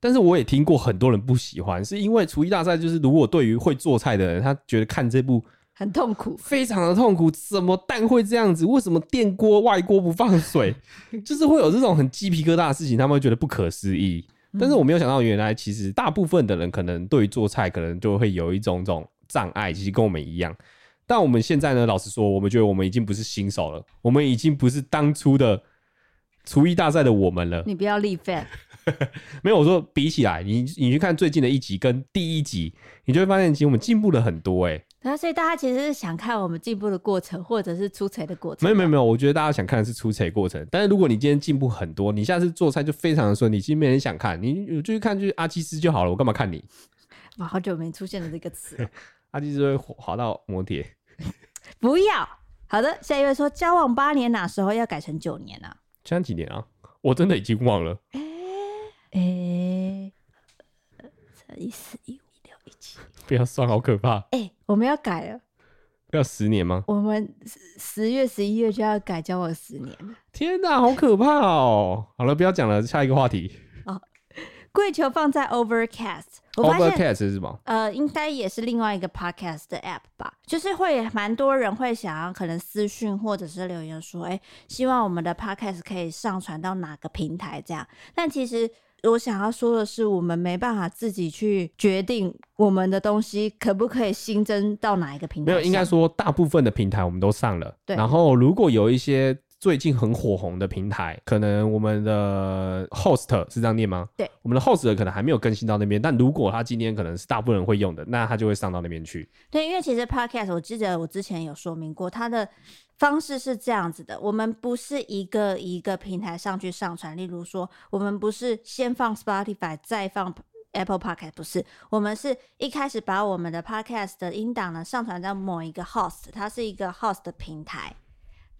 但是我也听过很多人不喜欢，是因为厨艺大赛就是如果对于会做菜的人，他觉得看这部。很痛苦，非常的痛苦。怎么蛋会这样子？为什么电锅外锅不放水？就是会有这种很鸡皮疙瘩的事情，他们会觉得不可思议。但是我没有想到，原来其实大部分的人可能对于做菜，可能就会有一种种障碍，其实跟我们一样。但我们现在呢，老实说，我们觉得我们已经不是新手了，我们已经不是当初的厨艺大赛的我们了。你不要立 flag。没有，我说比起来，你你去看最近的一集跟第一集，你就会发现，其实我们进步了很多哎、后，所以大家其实是想看我们进步的过程，或者是出彩的过程。没有没有没有，我觉得大家想看的是出彩过程。但是如果你今天进步很多，你下次做菜就非常的顺利，其实没人想看，你就去看就是阿基斯就好了。我干嘛看你？我，好久没出现了这个词。阿基斯会滑到摩铁。不要。好的，下一位说交往八年，哪时候要改成九年呢、啊？现在几年啊？我真的已经忘了。哎哎，这一四一五一六一七。不要算，好可怕！哎、欸，我们要改了，要十年吗？我们十月、十一月就要改交往十年。天哪，好可怕哦！好了，不要讲了，下一个话题。哦，跪求放在 Overcast。Overcast 是什么？呃，应该也是另外一个 Podcast 的 App 吧？就是会蛮多人会想要可能私讯或者是留言说，哎、欸，希望我们的 Podcast 可以上传到哪个平台这样。但其实。我想要说的是，我们没办法自己去决定我们的东西可不可以新增到哪一个平台。没有，应该说大部分的平台我们都上了。对。然后，如果有一些最近很火红的平台，可能我们的 host 是这样念吗？对。我们的 host 可能还没有更新到那边，但如果他今天可能是大部分人会用的，那他就会上到那边去。对，因为其实 podcast 我记得我之前有说明过，它的。方式是这样子的，我们不是一个一个平台上去上传，例如说，我们不是先放 Spotify 再放 Apple Podcast，不是，我们是一开始把我们的 Podcast 的音档呢上传到某一个 host，它是一个 host 的平台。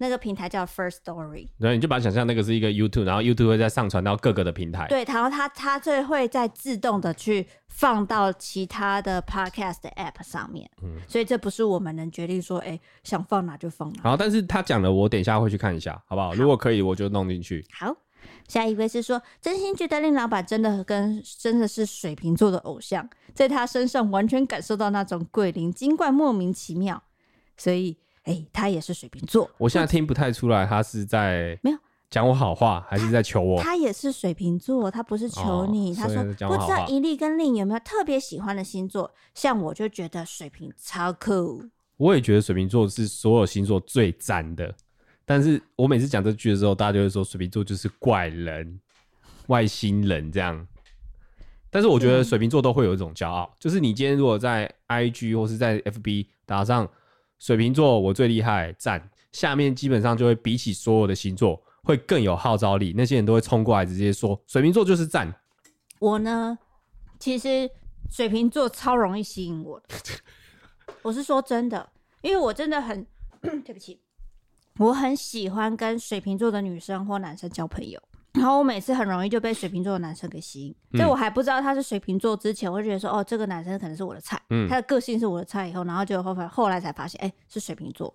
那个平台叫 First Story，然后你就把它想象那个是一个 YouTube，然后 YouTube 会再上传到各个的平台。对，然后它它就会再自动的去放到其他的 Podcast 的 App 上面。嗯，所以这不是我们能决定说，哎，想放哪就放哪。好，但是他讲了，我等一下会去看一下，好不好？好，如果可以，我就弄进去。好，下一位是说，真心觉得令老板真的跟真的是水瓶座的偶像，在他身上完全感受到那种鬼灵精怪、莫名其妙。所以，哎、欸，他也是水瓶座。我现在听不太出来，他是在没有讲我好话，还是在求我？他也是水瓶座，他不是求你。哦、他说不知道一粒跟令有没有特别喜欢的星座？像我就觉得水瓶超酷。我也觉得水瓶座是所有星座最赞的。但是我每次讲这句的时候，大家就会说水瓶座就是怪人、外星人这样。但是我觉得水瓶座都会有一种骄傲，嗯、就是你今天如果在 IG 或是在 FB 打上水瓶座我最厉害赞，下面基本上就会比起所有的星座会更有号召力，那些人都会冲过来直接说水瓶座就是赞。我呢，其实水瓶座超容易吸引我的，我是说真的，因为我真的很 对不起。我很喜欢跟水瓶座的女生或男生交朋友，然后我每次很容易就被水瓶座的男生给吸引。在、嗯、我还不知道他是水瓶座之前，我就觉得说，哦，这个男生可能是我的菜，嗯，他的个性是我的菜。以后，然后就后来后来才发现，哎、欸，是水瓶座。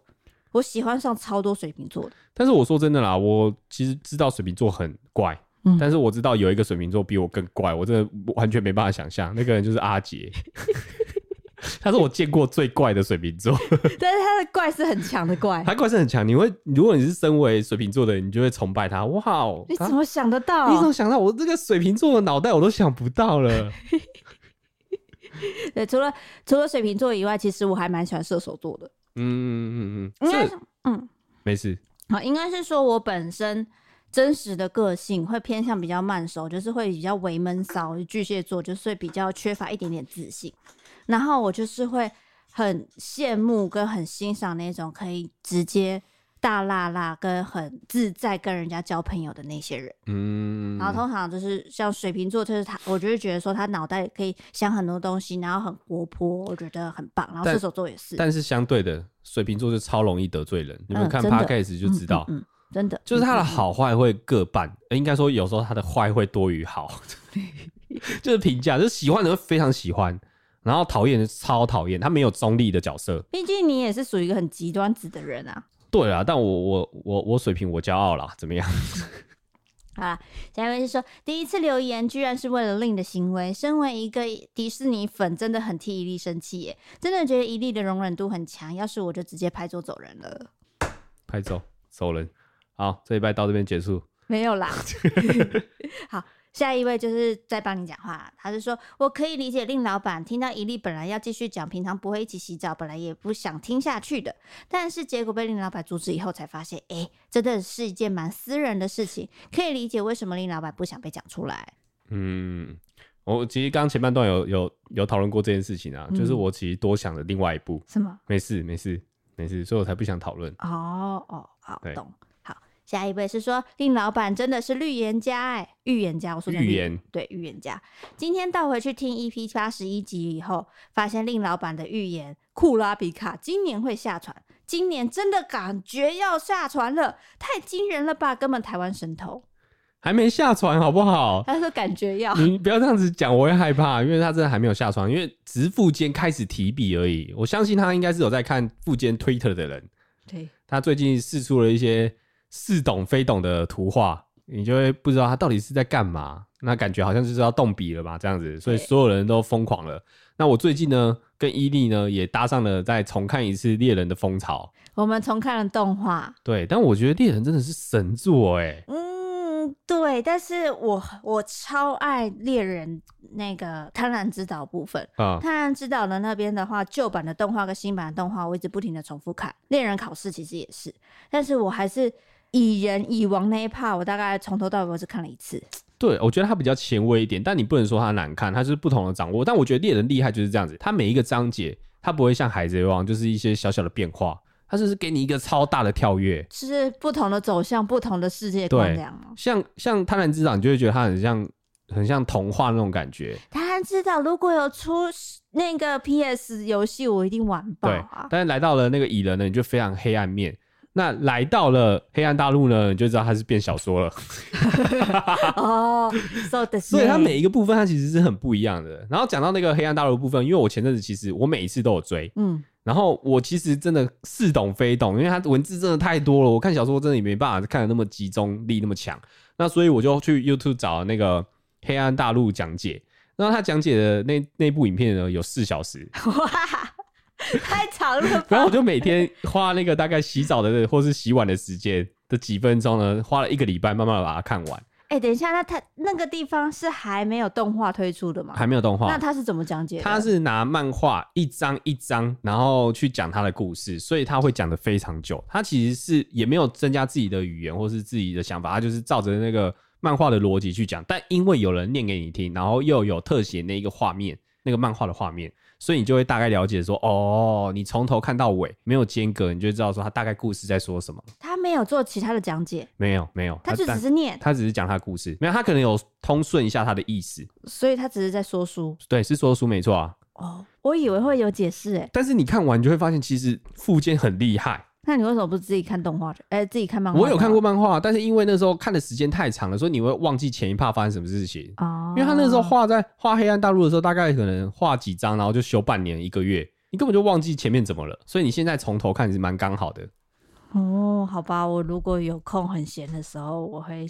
我喜欢上超多水瓶座的。但是我说真的啦，我其实知道水瓶座很怪，嗯，但是我知道有一个水瓶座比我更怪，我真的完全没办法想象，那个人就是阿杰。他是我见过最怪的水瓶座，但是他的怪是很强的怪，他怪是很强。你会，如果你是身为水瓶座的人，你就会崇拜他。哇哦，你怎么想得到？你怎么想到？我这个水瓶座的脑袋我都想不到了。对，除了除了水瓶座以外，其实我还蛮喜欢射手座的。嗯嗯嗯嗯，应该是嗯，没事。好，应该是说我本身真实的个性会偏向比较慢熟，就是会比较微闷骚。巨蟹座就是会比较缺乏一点点自信。然后我就是会很羡慕跟很欣赏那种可以直接大辣辣跟很自在跟人家交朋友的那些人。嗯，然后通常就是像水瓶座，就是他，我就会觉得说他脑袋可以想很多东西，然后很活泼，我觉得很棒。然后射手座也是，但是相对的，水瓶座就超容易得罪人。你们看 Podcast 就知道，嗯，真的，就是他的好坏会各半。应该说有时候他的坏会多于好，就是评价，就是喜欢的人会非常喜欢。然后讨厌的超讨厌，他没有中立的角色。毕竟你也是属于一个很极端子的人啊。对啊，但我我我我水平我骄傲啦，怎么样？好啦，下一位是说，第一次留言居然是为了令的行为。身为一个迪士尼粉，真的很替伊利生气耶，真的觉得伊利的容忍度很强。要是我就直接拍桌走人了。拍走走人。好，这一拜到这边结束。没有啦。好。下一位就是在帮你讲话，他是说，我可以理解令老板听到一粒本来要继续讲，平常不会一起洗澡，本来也不想听下去的，但是结果被令老板阻止以后，才发现，哎、欸，真的是一件蛮私人的事情，可以理解为什么令老板不想被讲出来。嗯，我其实刚刚前半段有有有讨论过这件事情啊，嗯、就是我其实多想了另外一步。什么？没事没事没事，所以我才不想讨论。哦哦，好，懂。下一位是说，令老板真的是预言家哎，预言家，我说预言对预言家。今天倒回去听 EP 八十一集以后，发现令老板的预言，库拉比卡今年会下船，今年真的感觉要下船了，太惊人了吧？根本台湾神偷还没下船好不好？他说感觉要，你不要这样子讲，我会害怕，因为他真的还没有下船，因为只是富坚开始提笔而已。我相信他应该是有在看富坚 Twitter 的人，对，他最近试出了一些。似懂非懂的图画，你就会不知道他到底是在干嘛。那感觉好像就是要动笔了吧，这样子，所以所有人都疯狂了。那我最近呢，跟伊利呢也搭上了再重看一次猎人的风潮。我们重看了动画，对，但我觉得猎人真的是神作哎。嗯，对，但是我我超爱猎人那个贪婪之岛部分啊。贪婪之岛的那边的话，旧版的动画跟新版的动画，我一直不停的重复看。猎人考试其实也是，但是我还是。蚁人蚁王那一 part，我大概从头到尾我只看了一次。对，我觉得它比较前卫一点，但你不能说它难看，它是不同的掌握。但我觉得猎人厉害就是这样子，它每一个章节，它不会像海贼王，就是一些小小的变化，它就是给你一个超大的跳跃，是不同的走向，不同的世界观这样。像像贪婪之岛，你就会觉得它很像很像童话那种感觉。贪婪之岛如果有出那个 PS 游戏，我一定玩爆啊！对，但是来到了那个蚁人呢，你就非常黑暗面。那来到了黑暗大陆呢，你就知道它是变小说了。哦，所以它每一个部分它其实是很不一样的。然后讲到那个黑暗大陆部分，因为我前阵子其实我每一次都有追，嗯，然后我其实真的似懂非懂，因为它文字真的太多了，我看小说真的也没办法看得那么集中力那么强。那所以我就去 YouTube 找那个黑暗大陆讲解，然后他讲解的那那部影片呢有四小时，哇，太长了吧。然后我就每天花那个大概洗澡的或是洗碗的时间的几分钟呢，花了一个礼拜慢慢的把它看完。哎、欸，等一下，那他那个地方是还没有动画推出的吗？还没有动画。那他是怎么讲解的？他是拿漫画一张一张，然后去讲他的故事，所以他会讲的非常久。他其实是也没有增加自己的语言或是自己的想法，他就是照着那个漫画的逻辑去讲。但因为有人念给你听，然后又有特写那一个画面，那个漫画的画面。所以你就会大概了解说，哦，你从头看到尾，没有间隔，你就知道说他大概故事在说什么。他没有做其他的讲解，没有没有，他就只是念，他只是讲他的故事，没有，他可能有通顺一下他的意思。所以他只是在说书，对，是说书没错啊。哦，我以为会有解释诶，但是你看完你就会发现，其实附件很厉害。那你为什么不自己看动画？哎、欸，自己看漫画？我有看过漫画，但是因为那时候看的时间太长了，所以你会忘记前一 part 发生什么事情。哦，因为他那时候画在画黑暗大陆的时候，大概可能画几张，然后就休半年一个月，你根本就忘记前面怎么了。所以你现在从头看是蛮刚好的。哦，好吧，我如果有空很闲的时候，我会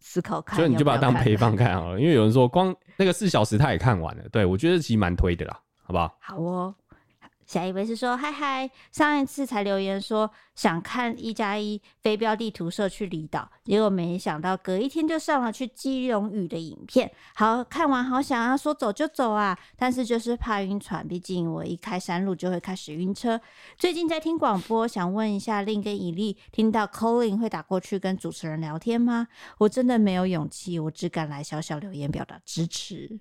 思考看。所以你就把它当陪放看好了，因为有人说光那个四小时他也看完了。对，我觉得其实蛮推的啦，好不好？好哦。下一位是说，嗨嗨，上一次才留言说想看一加一飞镖地图社去离岛，结果没想到隔一天就上了去基隆屿的影片。好，看完好想要说走就走啊，但是就是怕晕船，毕竟我一开山路就会开始晕车。最近在听广播，想问一下令跟以利，听到 calling 会打过去跟主持人聊天吗？我真的没有勇气，我只敢来小小留言表达支持。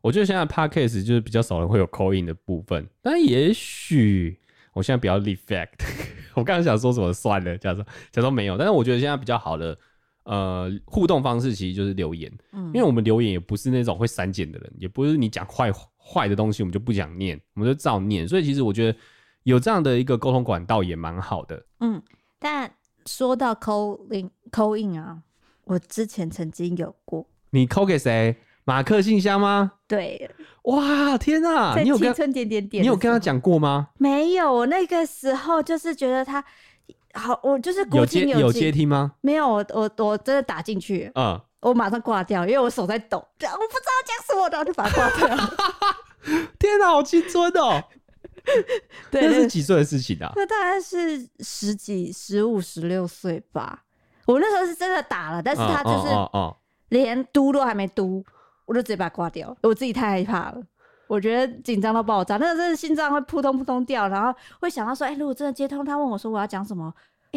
我觉得现在 podcast 就是比较少人会有 call in 的部分，但也许我现在比较 fact，我刚刚想说什么算了，假装假装没有。但是我觉得现在比较好的呃互动方式其实就是留言，嗯，因为我们留言也不是那种会删减的人，也不是你讲坏坏的东西我们就不想念，我们就照念。所以其实我觉得有这样的一个沟通管道也蛮好的。嗯，但说到 call in call in 啊，我之前曾经有过，你 call 给谁？马克信箱吗？对，哇，天哪！你有跟点点点，你有跟他讲过吗？没有，我那个时候就是觉得他好，我就是有接有接听吗？没有，我我我真的打进去，嗯，我马上挂掉，因为我手在抖，我不知道讲什么，然后就把它挂掉了。天哪，好青春哦！对，那是几岁的事情啊？那大概是十几、十五、十六岁吧。我那时候是真的打了，但是他就是连嘟都还没嘟。我就直接把它挂掉，我自己太害怕了，我觉得紧张到爆炸，那个真的心脏会扑通扑通掉，然后会想到说，哎、如果真的接通，他问我说我要讲什么。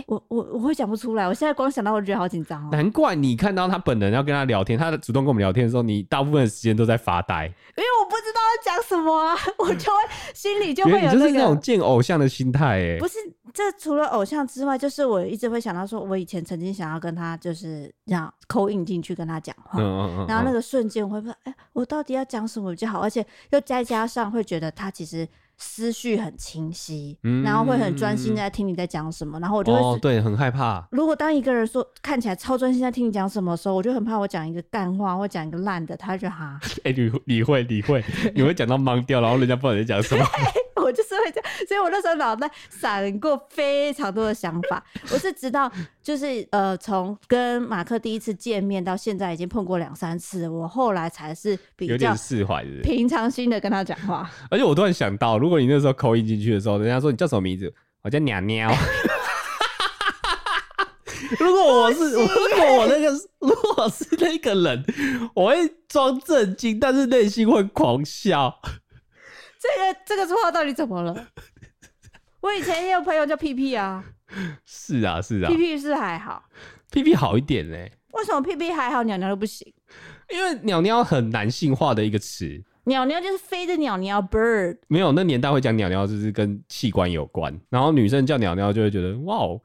我我我会讲不出来，我现在光想到我觉得好紧张哦。难怪你看到他本人要跟他聊天，他主动跟我们聊天的时候，你大部分的时间都在发呆，因为我不知道要讲什么啊，我就会 心里就会有那个，就是那种见偶像的心态哎。不是，这除了偶像之外，就是我一直会想到说，我以前曾经想要跟他就是这样 call in 进去跟他讲话，嗯嗯嗯，然后那个瞬间我会说，哎、欸，我到底要讲什么比较好？而且又再加上会觉得他其实。思绪很清晰，嗯、然后会很专心在听你在讲什么，然后我就会、哦、对很害怕。如果当一个人说看起来超专心在听你讲什么的时候，我就很怕我讲一个干话或讲一个烂的，他就哈。哎、欸，你你会你会你会讲到懵掉，然后人家不知道你在讲什么。我就是会这样，所以我那时候脑袋闪过非常多的想法。我是直到就是呃，从跟马克第一次见面到现在已经碰过两三次，我后来才是比较释怀的，平常心的跟他讲话。而且我突然想到，如果你那时候 call in 进去的时候，人家说你叫什么名字，我叫鸟鸟。如果我是，如果我那个，如果我是那个人，我会装正经，但是内心会狂笑。这个这个绰号到底怎么了？我以前也有朋友叫屁屁啊。是啊是啊，屁屁是还好，屁屁好一点嘞。为什么屁屁还好，鸟鸟都不行？因为鸟鸟很男性化的一个词，鸟鸟就是飞的鸟鸟 bird。没有，那年代会讲鸟鸟就是跟器官有关，然后女生叫鸟鸟就会觉得哇哦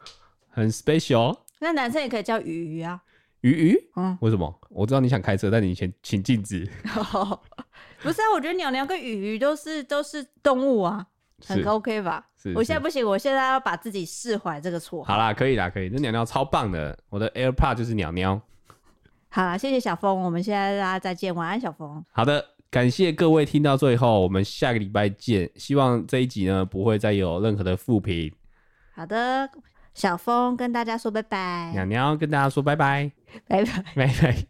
很 special。那男生也可以叫鱼鱼啊，鱼鱼？嗯，为什么？我知道你想开车，但你先请禁止。不是啊，我觉得鸟鸟跟鱼鱼都是都是动物啊，很 OK 吧？是，我现在不行，我现在要把自己释怀这个错。好啦，可以啦，可以。那鸟鸟超棒的，我的 AirPod 就是鸟鸟。好啦，谢谢小峰，我们现在大家再见，晚安，小峰。好的，感谢各位听到最后，我们下个礼拜见。希望这一集呢不会再有任何的负评。好的，小峰跟大家说拜拜，鸟鸟跟大家说拜拜，拜拜，拜拜。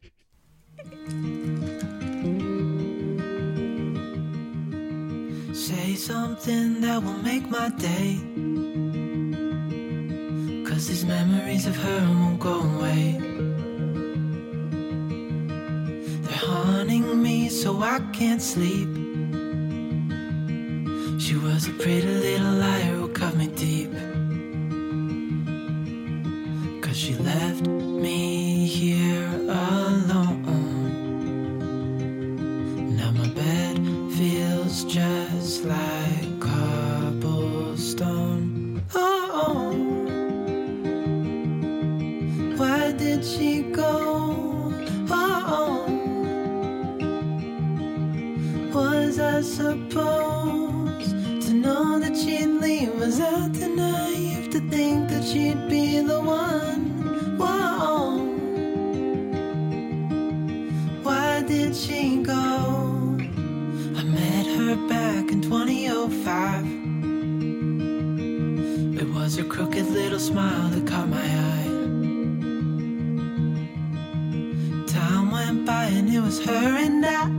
Say something that will make my day. Cause these memories of her won't go away. They're haunting me so I can't sleep. She was a pretty little liar who cut me deep. Cause she left me here alone. Now my bed feels just like cobblestone. Oh, why did she go? Oh, was I supposed to know that she'd leave? Was I naive to think that she'd be was her crooked little smile that caught my eye. Time went by and it was her and I.